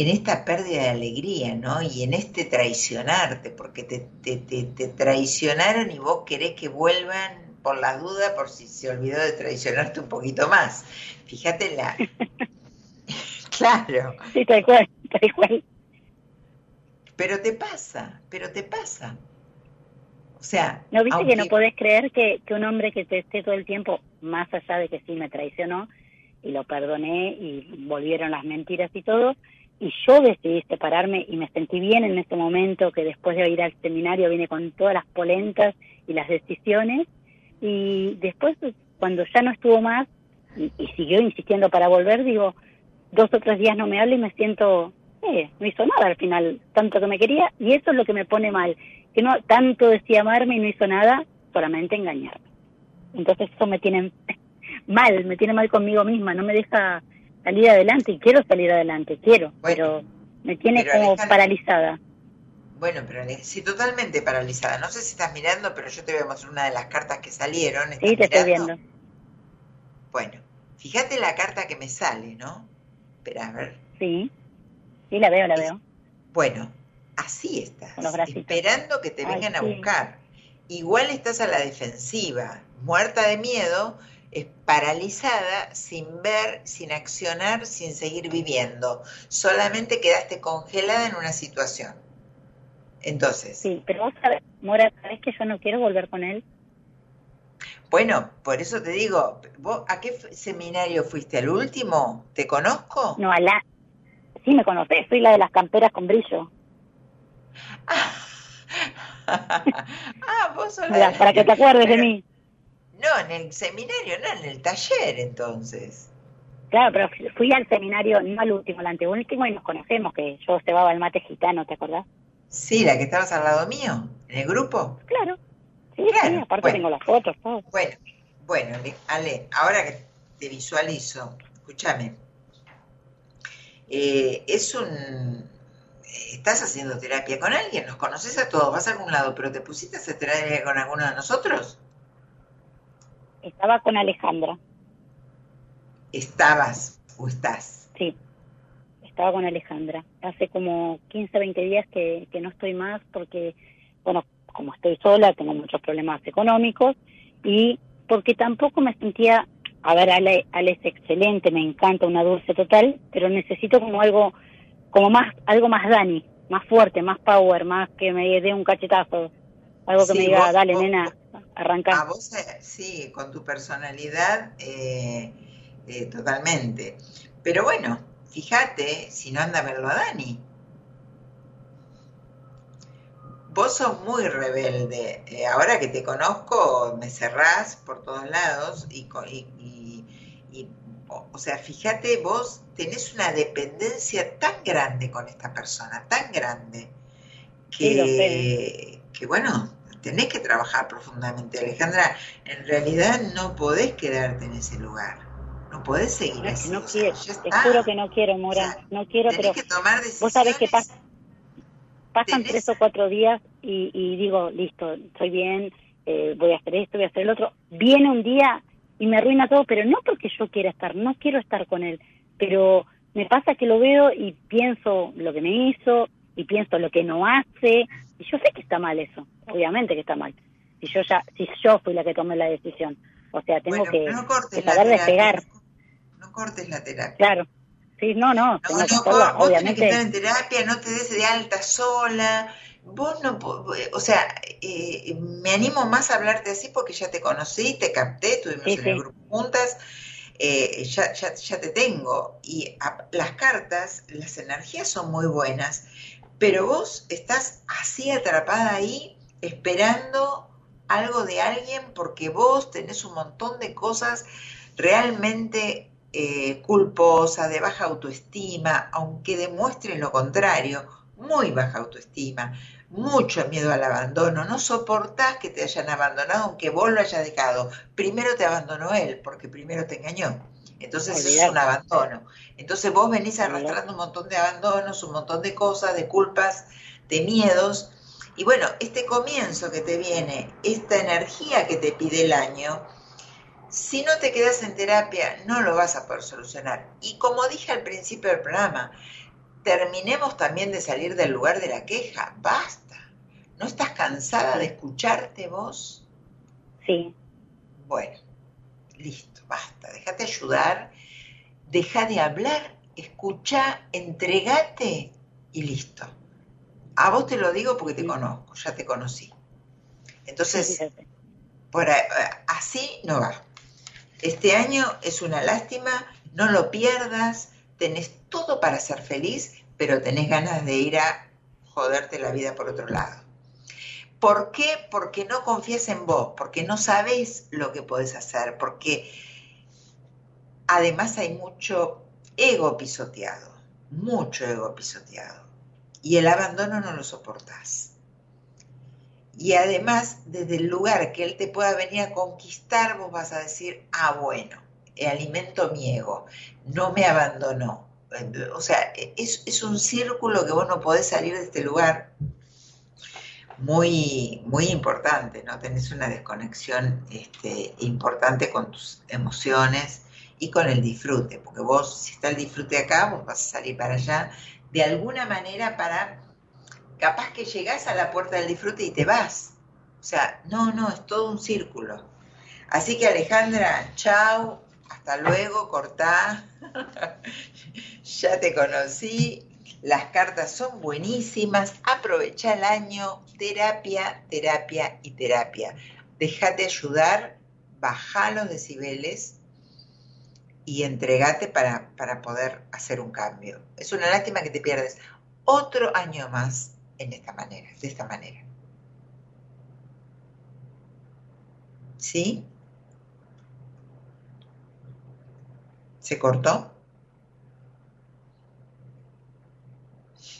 en esta pérdida de alegría, ¿no? Y en este traicionarte, porque te, te, te, te traicionaron y vos querés que vuelvan por las dudas, por si se olvidó de traicionarte un poquito más. Fíjate la... claro, Sí, tal cual, tal cual. pero te pasa, pero te pasa. O sea, ¿No viste que no podés creer que, que un hombre que te esté todo el tiempo, más allá de que sí me traicionó y lo perdoné y volvieron las mentiras y todo, y yo decidí separarme y me sentí bien en ese momento que después de ir al seminario vine con todas las polentas y las decisiones y después cuando ya no estuvo más y, y siguió insistiendo para volver, digo, dos o tres días no me habla y me siento, eh, no hizo nada al final, tanto que me quería y eso es lo que me pone mal, que no tanto decía amarme y no hizo nada, solamente engañarme. Entonces eso me tiene mal, me tiene mal conmigo misma, no me deja salir adelante y quiero salir adelante, quiero, pero me tiene pero como Alejandra- paralizada. Bueno, pero sí, totalmente paralizada. No sé si estás mirando, pero yo te voy a mostrar una de las cartas que salieron. ¿Estás Sí, te estoy viendo. Bueno, fíjate la carta que me sale, ¿no? Espera, a ver. Sí, sí, la veo, la veo. Bueno, así estás, esperando que te Ay, vengan a buscar. Igual estás a la defensiva, muerta de miedo, es paralizada, sin ver, sin accionar, sin seguir viviendo. Solamente quedaste congelada en una situación. Entonces, Sí, pero vos sabés, Mora, ¿sabés que yo no quiero volver con él? bueno, por eso te digo, ¿vos a qué seminario fuiste? ¿Al último? ¿Te conozco? No, a la... Sí, me conocés, soy la de las camperas con brillo. ah, vos sos la para que te acuerdes de mí. No, en el seminario, no, en el taller entonces. Claro, pero fui- al seminario, no al último, al anteúltimo, y nos conocemos, que yo cebaba el mate gitano, ¿te acordás? Sí, la que estabas al lado mío, en el grupo. Claro. Sí, Claro, sí, aparte bueno. tengo las fotos, todo. Bueno, bueno, Ale- ahora que te visualizo, escúchame. Eh, es un... ¿Estás haciendo terapia con alguien? ¿Nos conoces a todos? ¿Vas a algún lado? ¿Pero te pusiste a hacer terapia con alguno de nosotros? Estaba con Alejandra, ¿Estabas o estás? sí. Estaba con Alejandra. Hace como 15, 20 días que, que no estoy más porque, bueno, como estoy sola, tengo muchos problemas económicos y porque tampoco me sentía, a ver, Ale, Ale es excelente, me encanta, una dulce total, pero necesito como algo, como más, algo más Dani, más fuerte, más power, más que me dé un cachetazo, algo que Sí, me diga, vos- dale vos- nena, arranca. A vos, eh, sí, con tu personalidad, eh, eh, totalmente. Pero bueno, fíjate, si no anda a verlo a Dani. Vos sos muy rebelde. Eh, ahora que te conozco, me cerrás por todos lados y, y- y- y, o, o sea, fíjate, vos tenés una dependencia tan grande con esta persona, tan grande, Sí, que, que bueno, tenés que trabajar profundamente. Alejandra, en realidad no podés quedarte en ese lugar. No podés seguir No, así. no o sea, quiero, te juro que no quiero, Mora, no quiero, Tenés pero que tomar vos sabés que pasan tres o cuatro días y, y digo, listo, estoy bien, eh, voy a hacer esto, voy a hacer el otro. Viene un día y me arruina todo, pero no porque yo quiera estar, no quiero estar con él, pero me pasa que lo veo y pienso lo que me hizo y pienso lo que no hace Y yo sé que está mal eso, obviamente que está mal. Si yo ya, si yo fui la que tomé la decisión. O sea, tengo que, no cortes saber la despegar. No cortes la terapia. Claro. Sí, no, no, No, tengo no, que vos, obviamente. tenés que estar en terapia, no te des de alta sola. Vos no, o sea, eh, me animo más a hablarte así porque ya te conocí, te capté, estuvimos Sí, en sí. el grupo juntas, eh, ya, ya, ya te tengo. Y a- las cartas, las energías son muy buenas, pero vos estás así atrapada ahí esperando algo de alguien porque vos tenés un montón de cosas realmente eh, culposas, de baja autoestima, aunque demuestren lo contrario, muy baja autoestima, mucho miedo al abandono, no soportás que te hayan abandonado aunque vos lo hayas dejado. Primero te abandonó él, porque primero te engañó. Entonces es un abandono. Entonces vos venís arrastrando un montón de abandonos, un montón de cosas, de culpas, de miedos. Y bueno, este comienzo que te viene, esta energía que te pide el año, si no te quedas en terapia, no lo vas a poder solucionar. Y como dije al principio del programa, terminemos también de salir del lugar de la queja. Basta. ¿No estás cansada de escucharte vos? Sí, Bueno, listo, basta. Déjate ayudar, deja de hablar, escucha, entregate y listo. A vos te lo digo porque te conozco, ya te conocí. Entonces, por así no va. Este año es una lástima, no lo pierdas, tenés todo para ser feliz, pero tenés ganas de ir a joderte la vida por otro lado. ¿Por qué? Porque no confías en vos, porque no sabés lo que podés hacer, porque además hay mucho ego pisoteado, mucho ego pisoteado, y el abandono no lo soportás. Y además, desde el lugar que él te pueda venir a conquistar, vos vas a decir, ah, bueno, alimento mi ego, no me abandonó. O sea, es, es un círculo que vos no podés salir de este lugar muy, muy importante, ¿no? Tenés una desconexión este, importante con tus emociones y con el disfrute, porque vos, si está el disfrute acá, vos vas a salir para allá de alguna manera para capaz que llegás a la puerta del disfrute y te vas. O sea, no, no, es todo un círculo. Así que Alejandra, chao, hasta luego, cortá. ya te conocí, las cartas son buenísimas, aprovecha el año, terapia, terapia y terapia. Déjate ayudar, baja los decibeles y entregate para, para poder hacer un cambio. Es una lástima que te pierdes otro año más en esta manera, de esta manera. ¿Sí? ¿Se cortó?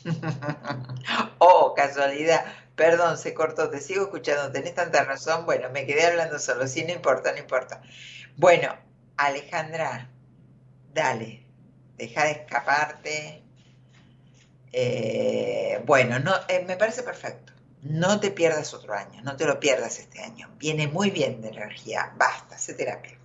oh, casualidad. Perdón, se cortó. Te sigo escuchando. Tenés tanta razón. Bueno, me quedé hablando solo. Sí, no importa, no importa. Bueno, Alejandra, dale. Deja de escaparte. Eh, bueno, no, eh, me parece perfecto. No te pierdas otro año, no te lo pierdas este año. Viene muy bien de energía. Basta, hace terapia.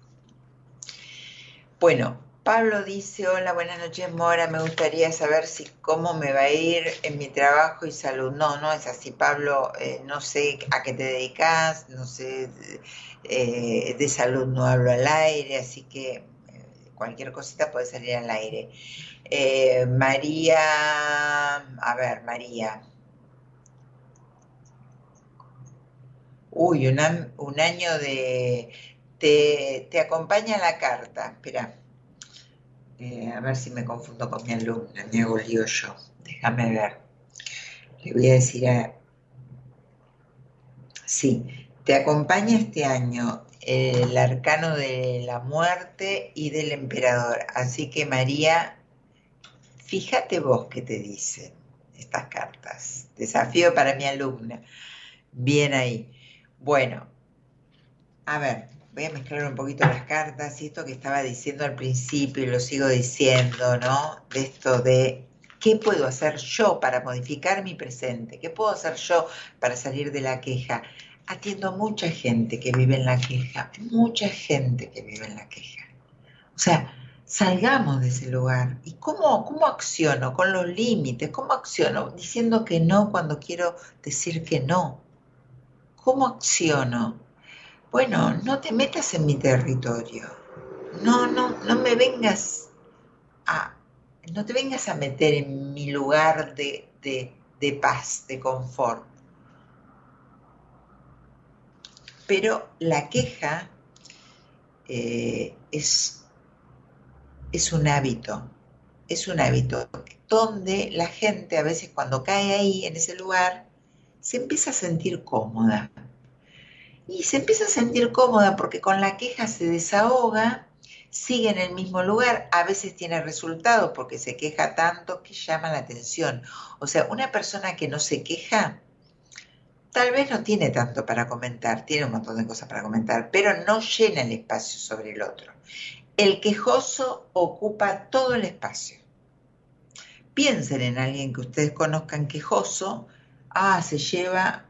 Bueno, Pablo dice, hola, buenas noches, Mora. Me gustaría saber si cómo me va a ir en mi trabajo y salud. No, no es así, Pablo. Eh, no sé a qué te dedicas, no sé, eh, de salud no hablo al aire, así que cualquier cosita puede salir al aire. Eh, María, a ver, María. Uy, un, año de... Te, te acompaña la carta, espera. Eh, a ver si me confundo con mi alumna, me hago yo. Déjame ver. Le voy a decir a... Sí, te acompaña este año el arcano de la muerte y del emperador. Así que María, fíjate vos qué te dicen estas cartas. Desafío para mi alumna. Bien ahí. Bueno, a ver, voy a mezclar un poquito las cartas y esto que estaba diciendo al principio y lo sigo diciendo, ¿no? De esto de qué puedo hacer yo para modificar mi presente, qué puedo hacer yo para salir de la queja. Atiendo a mucha gente que vive en la queja, mucha gente que vive en la queja. O sea, salgamos de ese lugar. ¿Y cómo, cómo acciono? Con los límites. ¿Cómo acciono? Diciendo que no cuando quiero decir que no. ¿Cómo acciono? Bueno, no te metas en mi territorio. No, no, no me vengas a, no te vengas a meter en mi lugar de, de paz, de confort. Pero la queja eh, es, es un hábito, es un hábito donde la gente a veces cuando cae ahí, en ese lugar, se empieza a sentir cómoda. Y se empieza a sentir cómoda porque con la queja se desahoga, sigue en el mismo lugar, a veces tiene resultados porque se queja tanto que llama la atención. O sea, una persona que no se queja tal vez no tiene tanto para comentar, tiene un montón de cosas para comentar, pero no llena el espacio sobre el otro. El quejoso ocupa todo el espacio. Piensen en alguien que ustedes conozcan quejoso, ah, se lleva,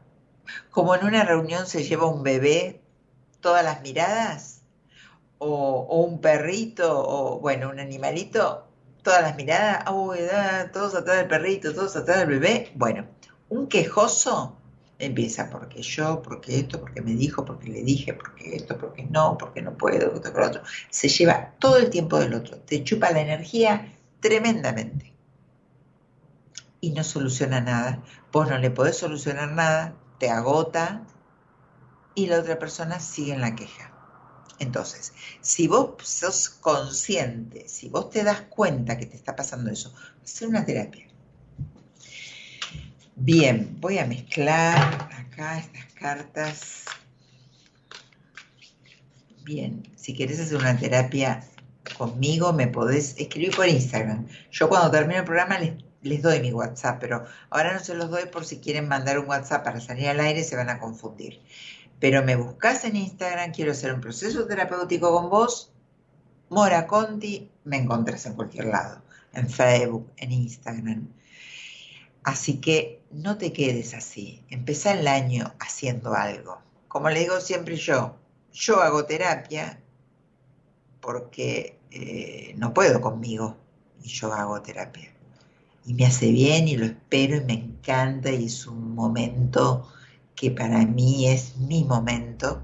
como en una reunión se lleva un bebé todas las miradas, o, un perrito, o bueno, un animalito, todas las miradas, uy, todos atrás del perrito, todos atrás del bebé. Bueno, un quejoso Empieza porque yo, porque esto, porque me dijo, porque le dije, porque esto, porque no, porque no puedo, esto, por otro. Se lleva todo el tiempo del otro, te chupa la energía tremendamente. Y no soluciona nada. Vos no le podés solucionar nada, te agota y la otra persona sigue en la queja. Entonces, si vos sos consciente, si vos te das cuenta que te está pasando eso, hacer una terapia Bien, voy a mezclar acá estas cartas. Bien, si quieres hacer una terapia conmigo, me podés escribir por Instagram. Yo cuando termine el programa les, doy mi WhatsApp, pero ahora no se los doy por si quieren mandar un WhatsApp para salir al aire, se van a confundir. Pero me buscas en Instagram, quiero hacer un proceso terapéutico con vos, Mora Conti, me encontrás en cualquier lado, en Facebook, en Instagram. Así que no te quedes así. Empezá el año haciendo algo. Como le digo siempre yo, yo hago terapia porque eh, no puedo conmigo y yo hago terapia. Y me hace bien y lo espero y me encanta y es un momento que para mí es mi momento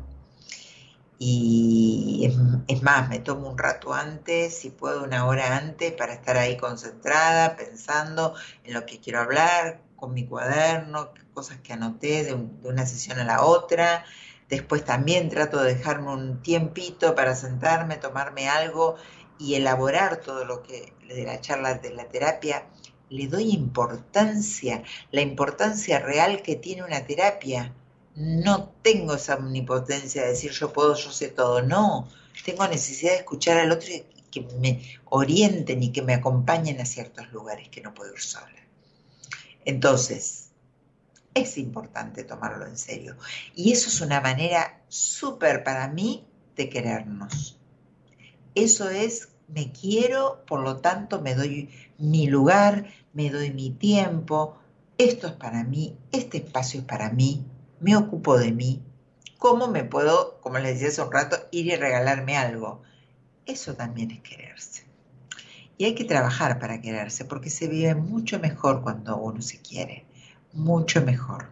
y es, más, me tomo un rato antes, si puedo una hora antes, para estar ahí concentrada, pensando en lo que quiero hablar, con mi cuaderno, cosas que anoté de, una sesión a la otra. Después también trato de dejarme un tiempito para sentarme, tomarme algo y elaborar todo lo que de la charla de la terapia. Le doy importancia, la importancia real que tiene una terapia no tengo esa omnipotencia de decir yo puedo, yo sé todo, no, tengo necesidad de escuchar al otro y que me orienten y que me acompañen a ciertos lugares que no puedo ir sola. Entonces, es importante tomarlo en serio. Y eso es una manera súper para mí de querernos. Eso es, me quiero, por lo tanto me doy mi lugar, me doy mi tiempo, esto es para mí, este espacio es para mí, me ocupo de mí, cómo me puedo, como les decía hace un rato, ir y regalarme algo. Eso también es quererse. Y hay que trabajar para quererse, porque se vive mucho mejor cuando uno se quiere, mucho mejor.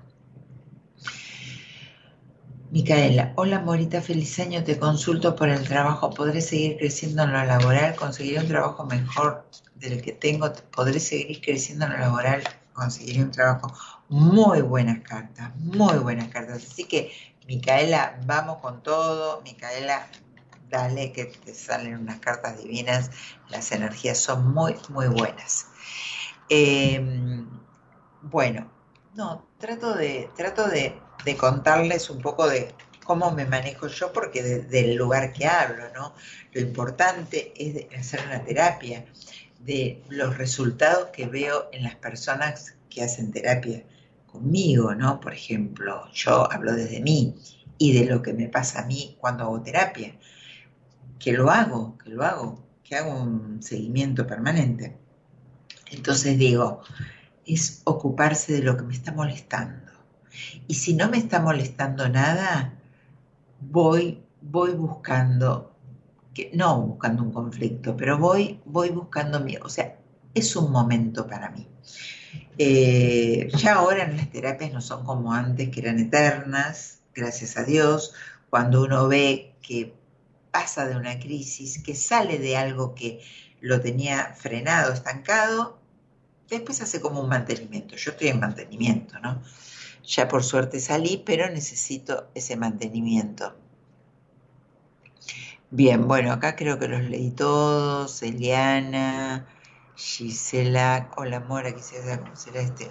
Micaela, hola Morita, feliz año, te consulto por el trabajo, ¿podré seguir creciendo en lo laboral? ¿Conseguiré un trabajo mejor del que tengo? ¿Podré seguir creciendo en lo laboral? ¿Conseguiré un trabajo? Muy buenas cartas, muy buenas cartas. Así que, Micaela, vamos con todo. Micaela, dale que te salen unas cartas divinas. Las energías son muy, muy buenas. Em, bueno, no, trato de, trato de, contarles un poco de cómo me manejo yo, porque del lugar que hablo, ¿no? Lo importante es hacer una terapia, de los resultados que veo en las personas que hacen terapia conmigo, ¿no? Por ejemplo, yo hablo desde mí y de lo que me pasa a mí cuando hago terapia, que lo hago, que lo hago, que hago un seguimiento permanente. Entonces digo, es ocuparse de lo que me está molestando. Y si no me está molestando nada, voy, voy buscando que no buscando un conflicto, pero voy, voy buscando mi, o sea, es un momento para mí. Eh, ya ahora las terapias no son como antes, que eran eternas, gracias a Dios, cuando uno ve que pasa de una crisis, que sale de algo que lo tenía frenado, estancado, después hace como un mantenimiento. Yo estoy en mantenimiento, ¿no? Ya por suerte salí, pero necesito ese mantenimiento. Bien, bueno, acá creo que los leí todos. Eliana, Gisela, hola Mora, quisiera conocer a este.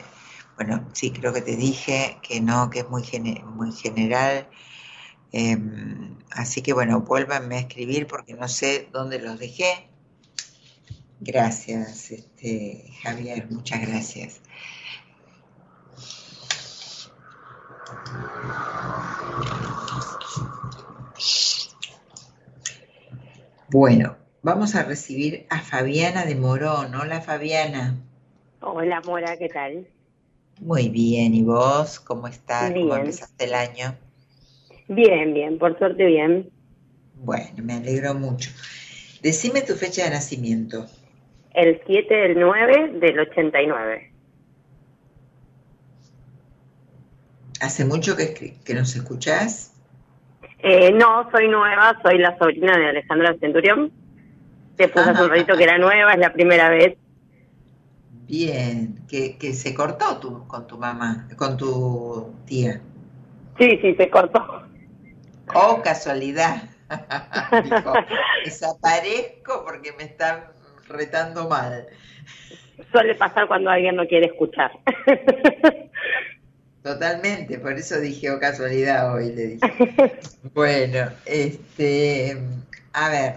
Bueno, sí, creo que te dije que no, que es muy, muy general. Em, así que bueno, vuélvanme a escribir porque no sé dónde los dejé. Gracias, este, Javier, muchas gracias. Bueno, vamos a recibir a Fabiana de Morón. Hola Fabiana. Hola Mora, ¿qué tal? Muy bien, ¿y vos? ¿Cómo estás? ¿Cómo empezaste el año? Bien, bien, por suerte bien. Bueno, me alegro mucho. Decime tu fecha de nacimiento. El 7 del 9 del 89. ¿Hace mucho que, que nos escuchás? Eh, no, soy nueva, soy la sobrina de Alejandra Centurión. Te puse hace un ratito que era nueva, es la primera vez. Bien, que, que se cortó tu, con tu mamá, con tu tía. Sí, sí, se cortó. Oh, casualidad. desaparezco porque me están retando mal. Suele pasar cuando alguien no quiere escuchar. Totalmente, por eso dije, oh casualidad hoy, le dije. bueno, este, a ver,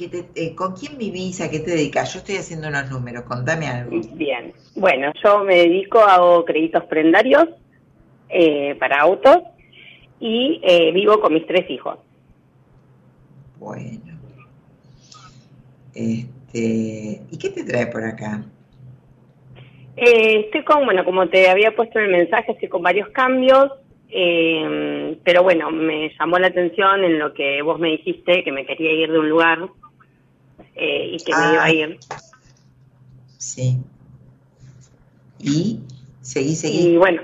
eh, ¿con quién vivís? ¿A qué te dedicas? Yo estoy haciendo unos números, contame algo. Bien, bueno, yo me dedico, hago créditos prendarios eh, para autos y eh, vivo con mis tres hijos. Bueno. Este, ¿Y qué te trae por acá? Eh, estoy con, bueno, como te había puesto en el mensaje, estoy con varios cambios, eh, pero bueno, me llamó la atención en lo que vos me dijiste, que me quería ir de un lugar eh, y que me iba a ah. ir. Sí. ¿Y? Seguí, seguí. Y bueno,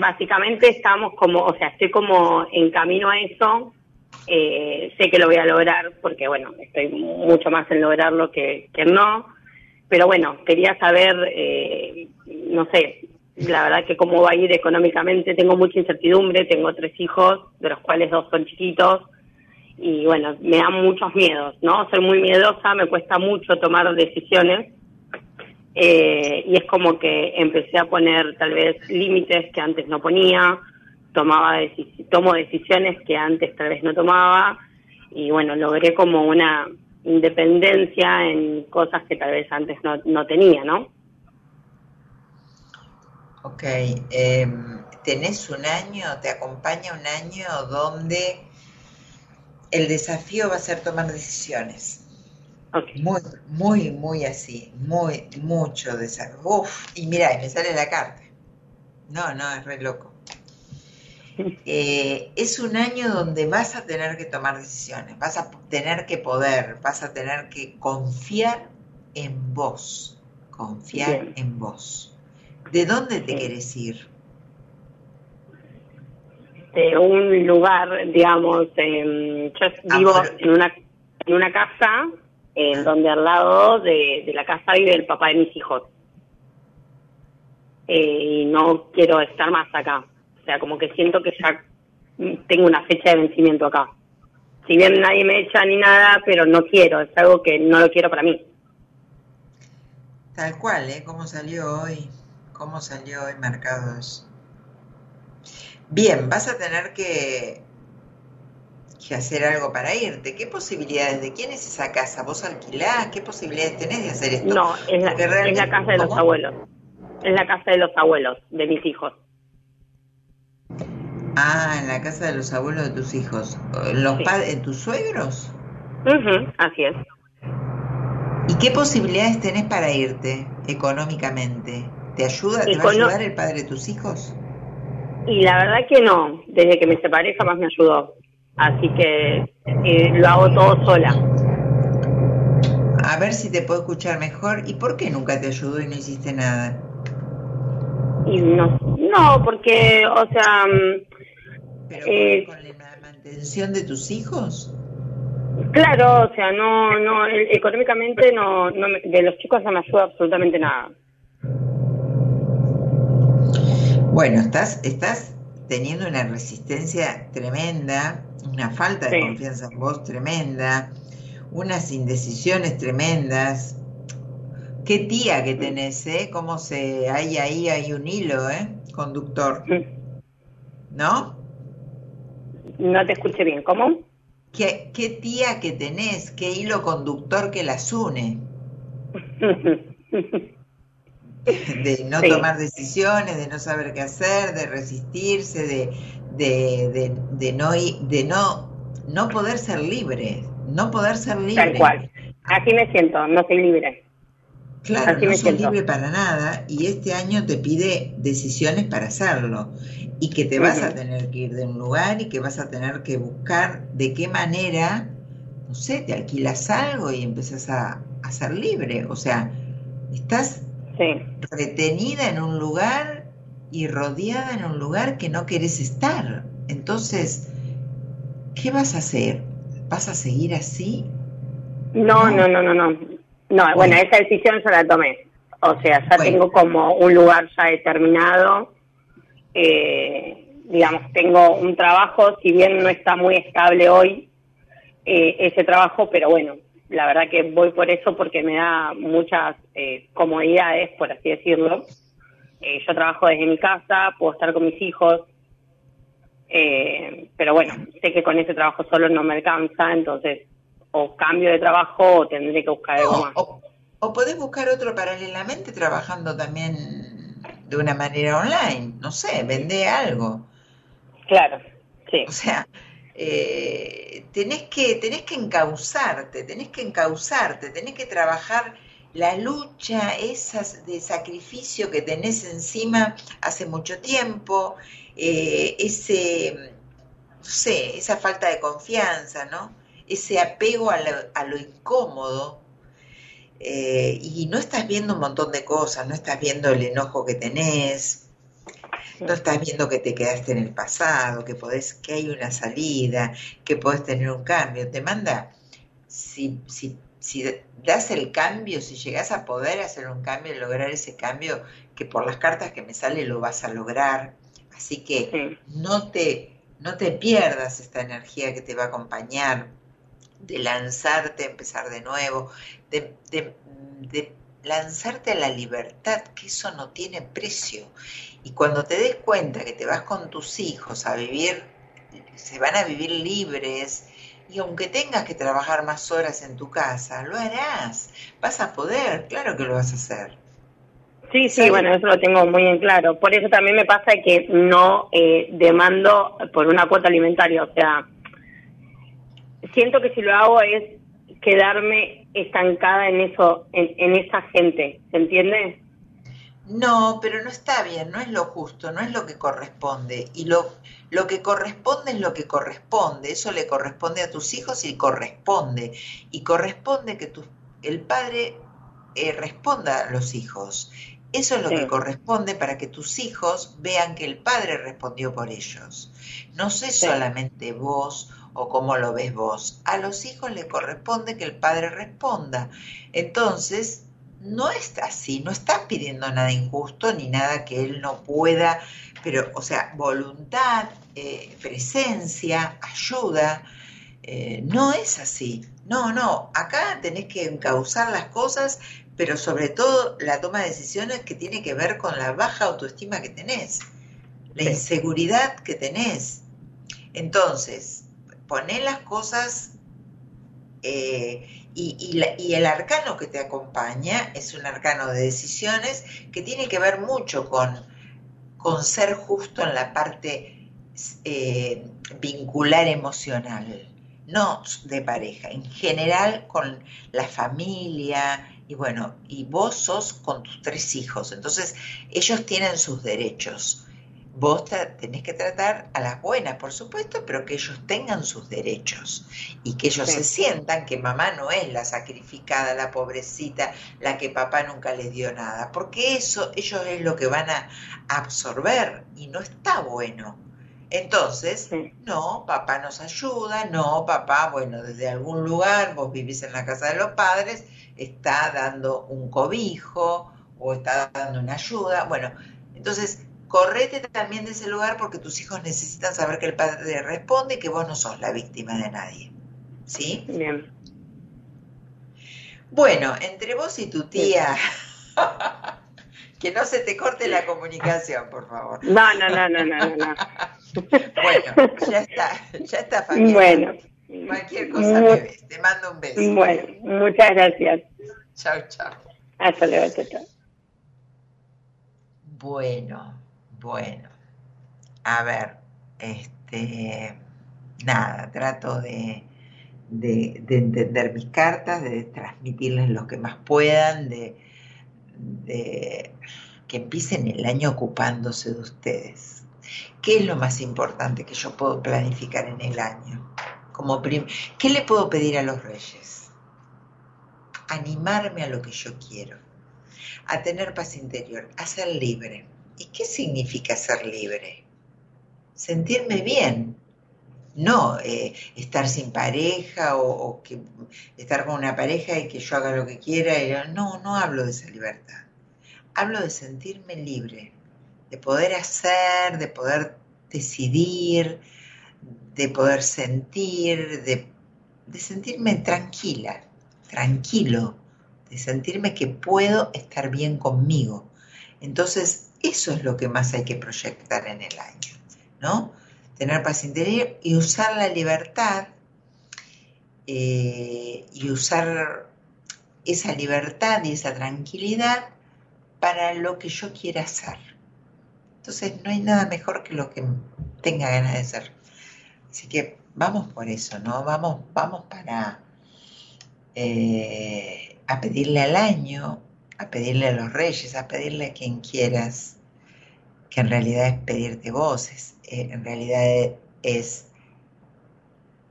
básicamente estamos como, o sea, estoy como en camino a eso. sé que lo voy a lograr porque, bueno, estoy mucho más en lograrlo que, que no pero bueno, quería saber, eh, no sé, la verdad que cómo va a ir económicamente, tengo mucha incertidumbre, tengo tres hijos, de los cuales dos son chiquitos, y bueno, me dan muchos miedos, ¿no? Soy muy miedosa, me cuesta mucho tomar decisiones, eh, y es como que empecé a poner tal vez límites que antes no ponía, tomaba tomo decisiones que antes tal vez no tomaba, y bueno, logré como una independencia en cosas que tal vez antes no, no tenía, ¿no? Ok, em, tenés un año, te acompaña un año donde el desafío va a ser tomar decisiones. Muy, muy, muy así, muy, mucho desafío. Uf, y mira, me sale la carta. No, no, es re loco. Eh, es un año donde vas a tener que tomar decisiones, vas a tener que poder, vas a tener que confiar en vos, confiar en vos. ¿De dónde te quieres ir? De un lugar, digamos, yo ah, vivo en, una, en una casa en donde al lado de, la casa vive el papá de mis hijos. Eh, y no quiero estar más acá sea, como que siento que ya tengo una fecha de vencimiento acá. Si bien nadie me echa ni nada, pero no quiero, es algo que no lo quiero para mí. Tal cual, ¿eh? ¿Cómo salió hoy? ¿Cómo salió hoy Mercados? Bien, vas a tener que, que hacer algo para irte. ¿Qué posibilidades? ¿De quién es esa casa? ¿Vos alquilás? ¿Qué posibilidades tenés de hacer esto? No, es la, es la casa de los abuelos. Es la casa de los abuelos, de mis hijos. Ah, en la casa de los abuelos de tus hijos. ¿Los padres, tus suegros? así es. ¿Y qué posibilidades tenés para irte económicamente? ¿Te ayuda, te va a ayudar el padre de tus hijos? Y la verdad que no. Desde que me separé jamás me ayudó. así que eh, lo hago todo sola. A ver si te puedo escuchar mejor. ¿Y por qué nunca te ayudó y no hiciste nada? Y no, no porque, o sea... mm, ¿Pero eh, con la mantención de tus hijos? Claro, o sea, no, no, económicamente no, no de los chicos no me ayuda absolutamente nada. Bueno, estás, estás teniendo una resistencia tremenda, una falta de Sí. confianza en vos tremenda, unas indecisiones tremendas. Qué tía que tenés, ¿eh? Cómo se... Hay ahí, hay un hilo, ¿eh? Conductor. ¿No? No te escuché bien, ¿cómo? ¿Qué, qué tía que tenés? ¿Qué hilo conductor que las une? de no Sí. tomar decisiones, de no saber qué hacer, de resistirse, de, de, de, de no, de no, no poder ser libre, no poder ser libre. Tal cual. Así me siento, no soy libre. Claro, Así no me siento. libre para nada y este año te pide decisiones para hacerlo y que te vas a tener que ir de un lugar y que vas a tener que buscar de qué manera, no sé, te alquilas algo y empezás a, a ser libre. O sea, estás Sí. retenida en un lugar y rodeada en un lugar que no querés estar. Entonces, ¿qué vas a hacer? ¿Vas a seguir así? No, no, no, no, no. No, bueno, esa decisión yo la tomé. O sea, ya tengo como un lugar ya determinado. Eh, digamos, tengo un trabajo, si bien no está muy estable hoy, eh, ese trabajo, pero bueno, la verdad que voy por eso porque me da muchas eh, comodidades, por así decirlo. Eh, yo trabajo desde mi casa, puedo estar con mis hijos, eh, pero bueno, sé que con ese trabajo solo no me alcanza, entonces o cambio de trabajo o tendré que buscar algo más. O, o podés buscar otro paralelamente trabajando también de una manera online. No sé, vende algo. Claro, sí. O sea, eh, tenés, que, tenés que encauzarte, tenés que encauzarte, tenés que trabajar la lucha esa de sacrificio que tenés encima hace mucho tiempo, eh, ese, no sé, esa falta de confianza, ¿no? Ese apego a lo, a lo incómodo. eh, y no estás viendo un montón de cosas, no estás viendo el enojo que tenés, no estás viendo que te quedaste en el pasado, que podés, que hay una salida, que podés tener un cambio. Te manda, si, si, si das el cambio, si llegás a poder hacer un cambio, lograr ese cambio, que por las cartas que me sale lo vas a lograr. Así que no te, no te pierdas esta energía que te va a acompañar de lanzarte, empezar de nuevo, de, de, de lanzarte a la libertad, que eso no tiene precio. Y cuando te des cuenta que te vas con tus hijos a vivir, se van a vivir libres, y aunque tengas que trabajar más horas en tu casa, lo harás, vas a poder, claro que lo vas a hacer. Sí, sí, bueno, eso lo tengo muy en claro. Por eso también me pasa que no eh, demando por una cuota alimentaria. O sea, siento que si lo hago es quedarme estancada en eso, en, en esa gente, ¿se entiende? No, pero no está bien, no es lo justo, no es lo que corresponde. Y lo, lo que corresponde es lo que corresponde. Eso le corresponde a tus hijos y corresponde. Y corresponde que tu, el padre eh, responda a los hijos. Eso es lo Sí. que corresponde para que tus hijos vean que el padre respondió por ellos. No sé Sí. solamente vos o cómo lo ves vos. A los hijos les corresponde que el padre responda. Entonces, no es así, no estás pidiendo nada injusto ni nada que él no pueda, pero, o sea, voluntad, eh, presencia, ayuda, eh, no es así. No, no, acá tenés que encauzar las cosas, pero sobre todo la toma de decisiones que tiene que ver con la baja autoestima que tenés, la Sí. inseguridad que tenés. Entonces, poné las cosas eh, y, el arcano que te acompaña es un arcano de decisiones que tiene que ver mucho con, con ser justo en la parte eh, vincular emocional, no de pareja, en general con la familia y bueno, y vos sos con tus tres hijos, entonces ellos tienen sus derechos. Vos tenés que tratar a las buenas, por supuesto, pero que ellos tengan sus derechos y que ellos se sientan que mamá no es la sacrificada, la pobrecita, la que papá nunca les dio nada, porque eso ellos es lo que van a absorber y no está bueno. Entonces, no, papá nos ayuda, no, papá, bueno, desde algún lugar, vos vivís en la casa de los padres, está dando un cobijo o está dando una ayuda. Bueno, entonces correte también de ese lugar porque tus hijos necesitan saber que el padre responde y que vos no sos la víctima de nadie. ¿Sí? Bien. Bueno, entre vos y tu tía, que no se te corte la comunicación, por favor. No, no, no, no, no, no. bueno, ya está, ya está familia. Bueno. Cualquier cosa me ves. Te mando un beso. Bueno, muchas gracias. Chao, chao. Hasta luego, chao. Bueno, bueno, a ver, este, nada, trato de, de, entender mis cartas, de transmitirles lo que más puedan, de, de que empiecen el año ocupándose de ustedes. ¿Qué es lo más importante que yo puedo planificar en el año? Como ¿Qué le puedo pedir a los reyes? Animarme a lo que yo quiero, a tener paz interior, a ser libre ¿Y qué significa ser libre? Sentirme bien, no eh, estar sin pareja o, estar con una pareja y que yo haga lo que quiera. No, no hablo de esa libertad. Hablo de sentirme libre, de poder hacer, de poder decidir, de poder sentir, de, de sentirme tranquila, tranquilo, de sentirme que puedo estar bien conmigo. Entonces, eso es lo que más hay que proyectar en el año, ¿no? Tener paz interior y usar la libertad eh, y usar esa libertad y esa tranquilidad para lo que yo quiera hacer. Entonces no hay nada mejor que lo que tenga ganas de hacer. Así que vamos por eso, ¿no? Vamos, vamos para eh, a pedirle al año a pedirle a los reyes, a pedirle a quien quieras, que en realidad es pedirte voces, eh, en realidad es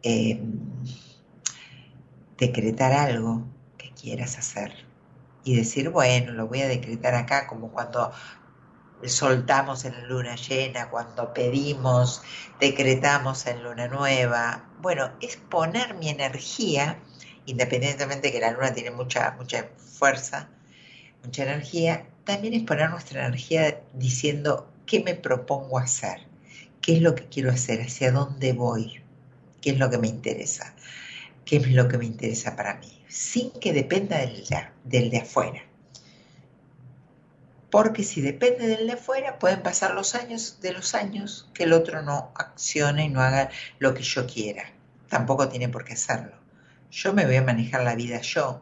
em, decretar algo que quieras hacer y decir, bueno, lo voy a decretar acá, como cuando soltamos en la luna llena, cuando pedimos, decretamos en luna nueva. Bueno, es poner mi energía, independientemente que la luna tiene mucha, mucha fuerza, mucha energía, también es poner nuestra energía diciendo qué me propongo hacer, qué es lo que quiero hacer, hacia dónde voy, qué es lo que me interesa, qué es lo que me interesa para mí, sin que dependa del de, afuera. Porque si depende del de afuera, pueden pasar los años de los años que el otro no accione y no haga lo que yo quiera. Tampoco tiene por qué hacerlo. Yo me voy a manejar la vida yo.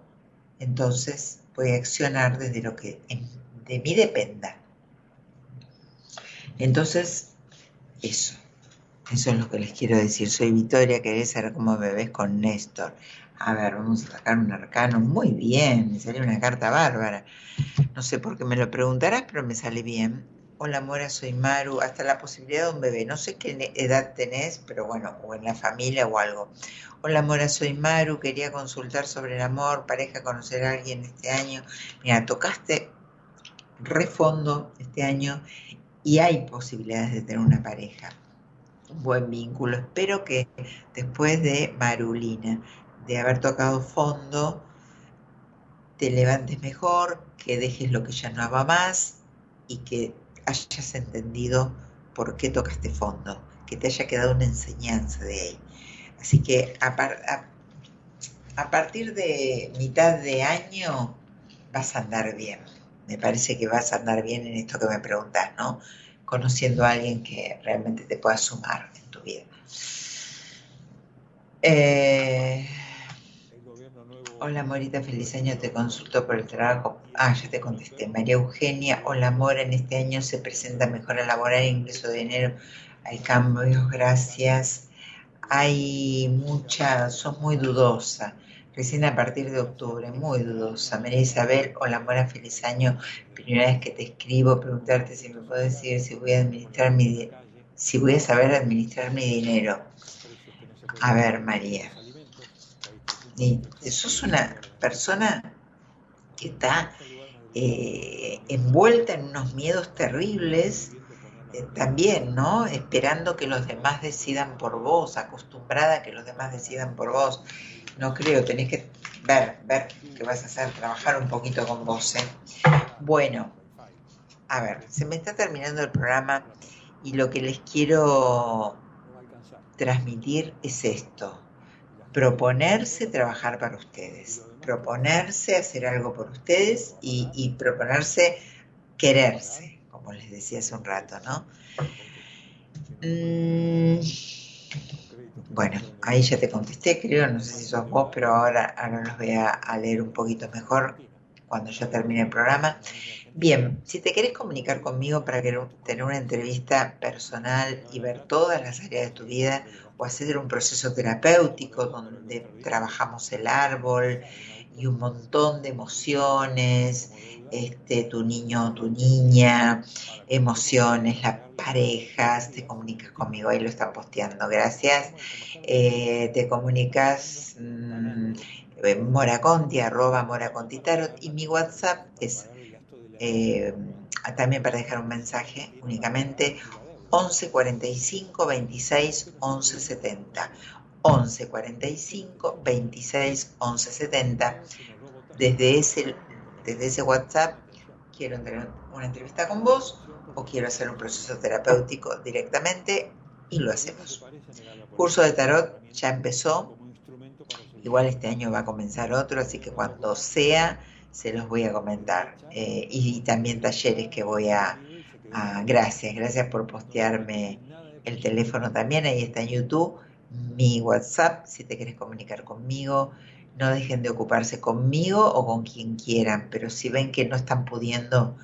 Entonces, voy a accionar desde lo que de mí dependa. Entonces, eso. Eso es lo que les quiero decir. Soy Victoria, querés ser como bebés con Néstor. A ver, vamos a sacar un arcano. Muy bien, me salió una carta bárbara. No sé por qué me lo preguntarás, pero me sale bien. Hola Mora, soy Maru. Hasta la posibilidad de un bebé. No sé qué edad tenés, pero bueno, o en la familia o algo. Hola Mora, soy Maru. Quería consultar sobre el amor, pareja, conocer a alguien este año. Mira, tocaste refondo este año y hay posibilidades de tener una pareja. Un buen vínculo. Espero que después de Marulina, de haber tocado fondo, te levantes mejor, que dejes lo que ya no va más y que hayas entendido por qué tocaste fondo, que te haya quedado una enseñanza de ahí. Así que a, a, partir de mitad de año vas a andar bien. Me parece que vas a andar bien en esto que me preguntas, ¿no? Conociendo a alguien que realmente te pueda sumar en tu vida. Eh, Hola Morita, feliz año, te consulto por el trabajo. Ah, ya te contesté. María Eugenia, hola Mora, en este año se presenta mejora laboral, ingreso de dinero, hay cambios, gracias. Hay mucha, sos muy dudosa. Recién a partir de octubre, muy dudosa. María Isabel, hola, Mora, feliz año. Primera vez que te escribo, preguntarte si me puedo decir si voy a administrar mi si voy a saber administrar mi dinero. A ver, María. Y sos una persona que está eh, envuelta en unos miedos terribles eh, también, ¿no? Esperando que los demás decidan por vos, acostumbrada a que los demás decidan por vos. No creo, tenés que ver, ver qué vas a hacer, trabajar un poquito con vos. ¿eh? Bueno, a ver, se me está terminando el programa y lo que les quiero transmitir es esto. Proponerse trabajar para ustedes, proponerse hacer algo por ustedes y, proponerse quererse, como les decía hace un rato, ¿no? Mm, bueno, ahí ya te contesté, creo, no sé si sos vos, pero ahora, ahora los voy a, leer un poquito mejor cuando ya termine el programa. Bien, si te querés comunicar conmigo para tener una entrevista personal y ver todas las áreas de tu vida o hacer un proceso terapéutico donde trabajamos el árbol y un montón de emociones, este, tu niño o tu niña, emociones, las parejas, te comunicas conmigo, ahí lo están posteando, gracias. Eh, te comunicas mmm, moraconti, arroba moraconti tarot, y mi WhatsApp es eh, también para dejar un mensaje únicamente 11 45 26 11 70. 11 45 26 11 70. Desde ese desde ese WhatsApp quiero tener una entrevista con vos o quiero hacer un proceso terapéutico directamente y lo hacemos. Curso de tarot ya empezó, igual este año va a comenzar otro, así que cuando sea se los voy a comentar. Eh, y, también talleres que voy a, a... Gracias, gracias por postearme el teléfono también, ahí está en YouTube, mi WhatsApp, si te quieres comunicar conmigo, no dejen de ocuparse conmigo o con quien quieran, pero si ven que no están pudiendo,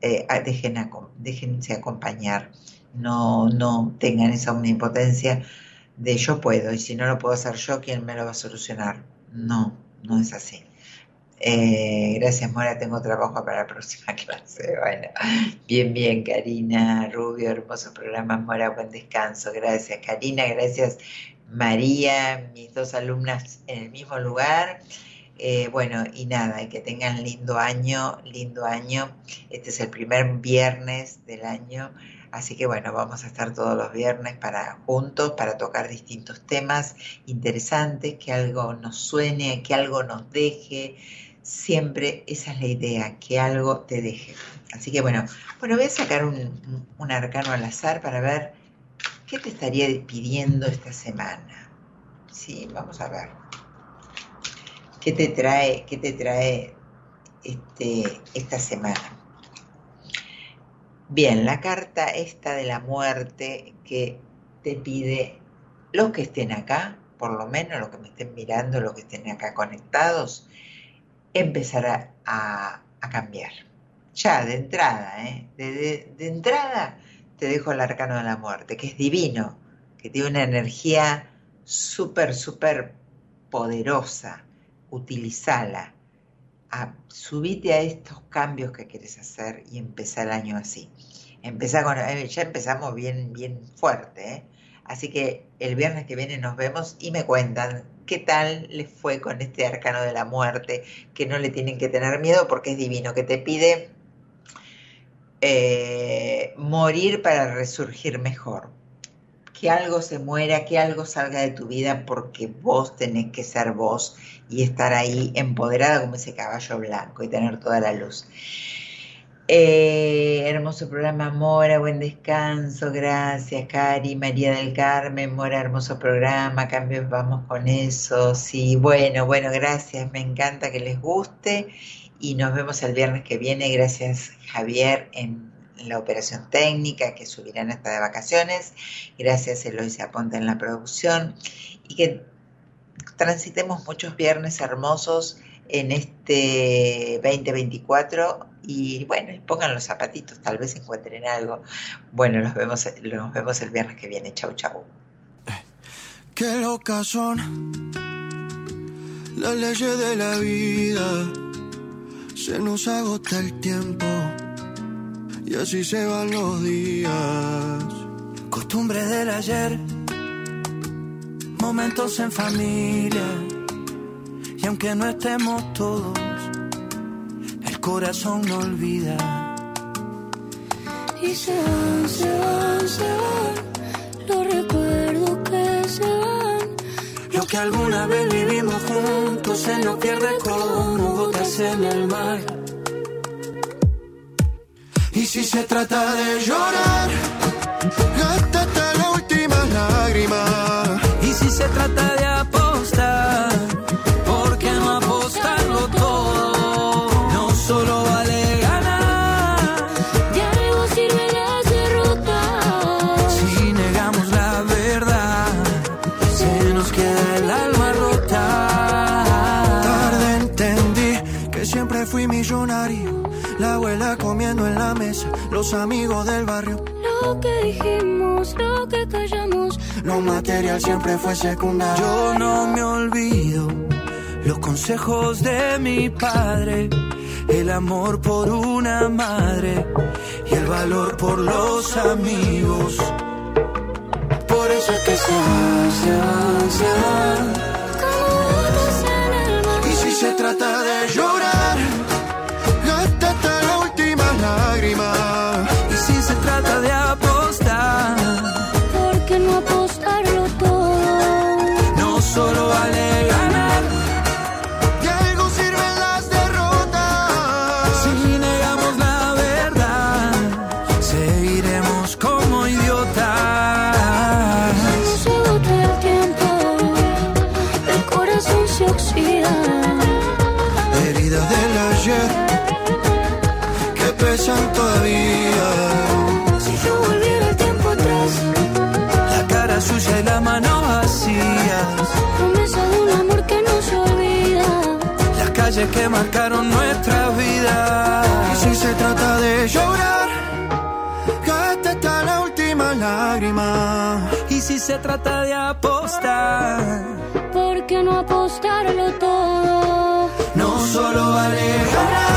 eh, dejen déjense acompañar, no, no tengan esa omnipotencia de yo puedo y si no lo puedo hacer yo, ¿quién me lo va a solucionar? No, no es así. Eh, gracias, Mora. Tengo trabajo para la próxima clase. Bueno, bien, bien, Karina Rubio. Hermoso programa, Mora. Buen descanso. Gracias, Karina. Gracias, María, mis dos alumnas en el mismo lugar. Eh, bueno, y nada, que tengan lindo año, lindo año. Este es el primer viernes del año, así que bueno, vamos a estar todos los viernes para juntos, para tocar distintos temas interesantes, que algo nos suene, que algo nos deje. Siempre esa es la idea, que algo te deje. Así que bueno, bueno, voy a sacar un, un arcano al azar para ver ¿Qué te estaría pidiendo esta semana? Sí, vamos a ver. ¿Qué te trae, qué te trae este, esta semana? Bien, la carta esta de la muerte que te pide los que estén acá, por lo menos los que me estén mirando, los que estén acá conectados, empezar a, cambiar. Ya, de entrada, ¿eh? de, de entrada te dejo el arcano de la muerte, que es divino, que tiene una energía súper, súper poderosa. Utilizala. A, subite a estos cambios que quieres hacer y empezar el año así. Empezá con, eh, ya empezamos bien, bien fuerte, ¿eh? Así que el viernes que viene nos vemos y me cuentan qué tal les fue con este arcano de la muerte, que no le tienen que tener miedo porque es divino, que te pide eh, morir para resurgir mejor. Que algo se muera, que algo salga de tu vida porque vos tenés que ser vos y estar ahí empoderada como ese caballo blanco y tener toda la luz. Eh, hermoso programa, Mora, buen descanso, gracias, Cari, María del Carmen, Mora, hermoso programa, cambios, vamos con eso, sí, bueno, bueno, gracias, me encanta que les guste y nos vemos el viernes que viene. Gracias Javier en la operación técnica que subirán hasta de vacaciones. Gracias Eloisa Ponte en la producción y que transitemos muchos viernes hermosos en este 2024 y bueno, pongan los zapatitos, tal vez encuentren algo. Bueno, nos vemos, el viernes que viene. Chau, chau. Qué las leyes de la vida. Se nos agota el tiempo y así se van los días. Costumbre del ayer, momentos en familia. Y aunque no estemos todos, el corazón no olvida. Y se van, se van, se van los recuerdos que se van. Lo que alguna vez vivimos juntos se nos pierde como gotas en el mar. Y si se trata de llorar, gástate la última lágrima. Y si se trata de los amigos del barrio. Lo que dijimos, lo que callamos. Lo material siempre fue secundario. Yo no me olvido los consejos de mi padre, el amor por una madre y el valor por los amigos. Por eso es que se va, se va, se va. Como en el mar. Y si se trata de llorar, Que marcaron nuestra vida. Y si se trata de llorar, gástate la última lágrima. Y si se trata de apostar, ¿Por qué no apostarlo todo? no solo vale ganar.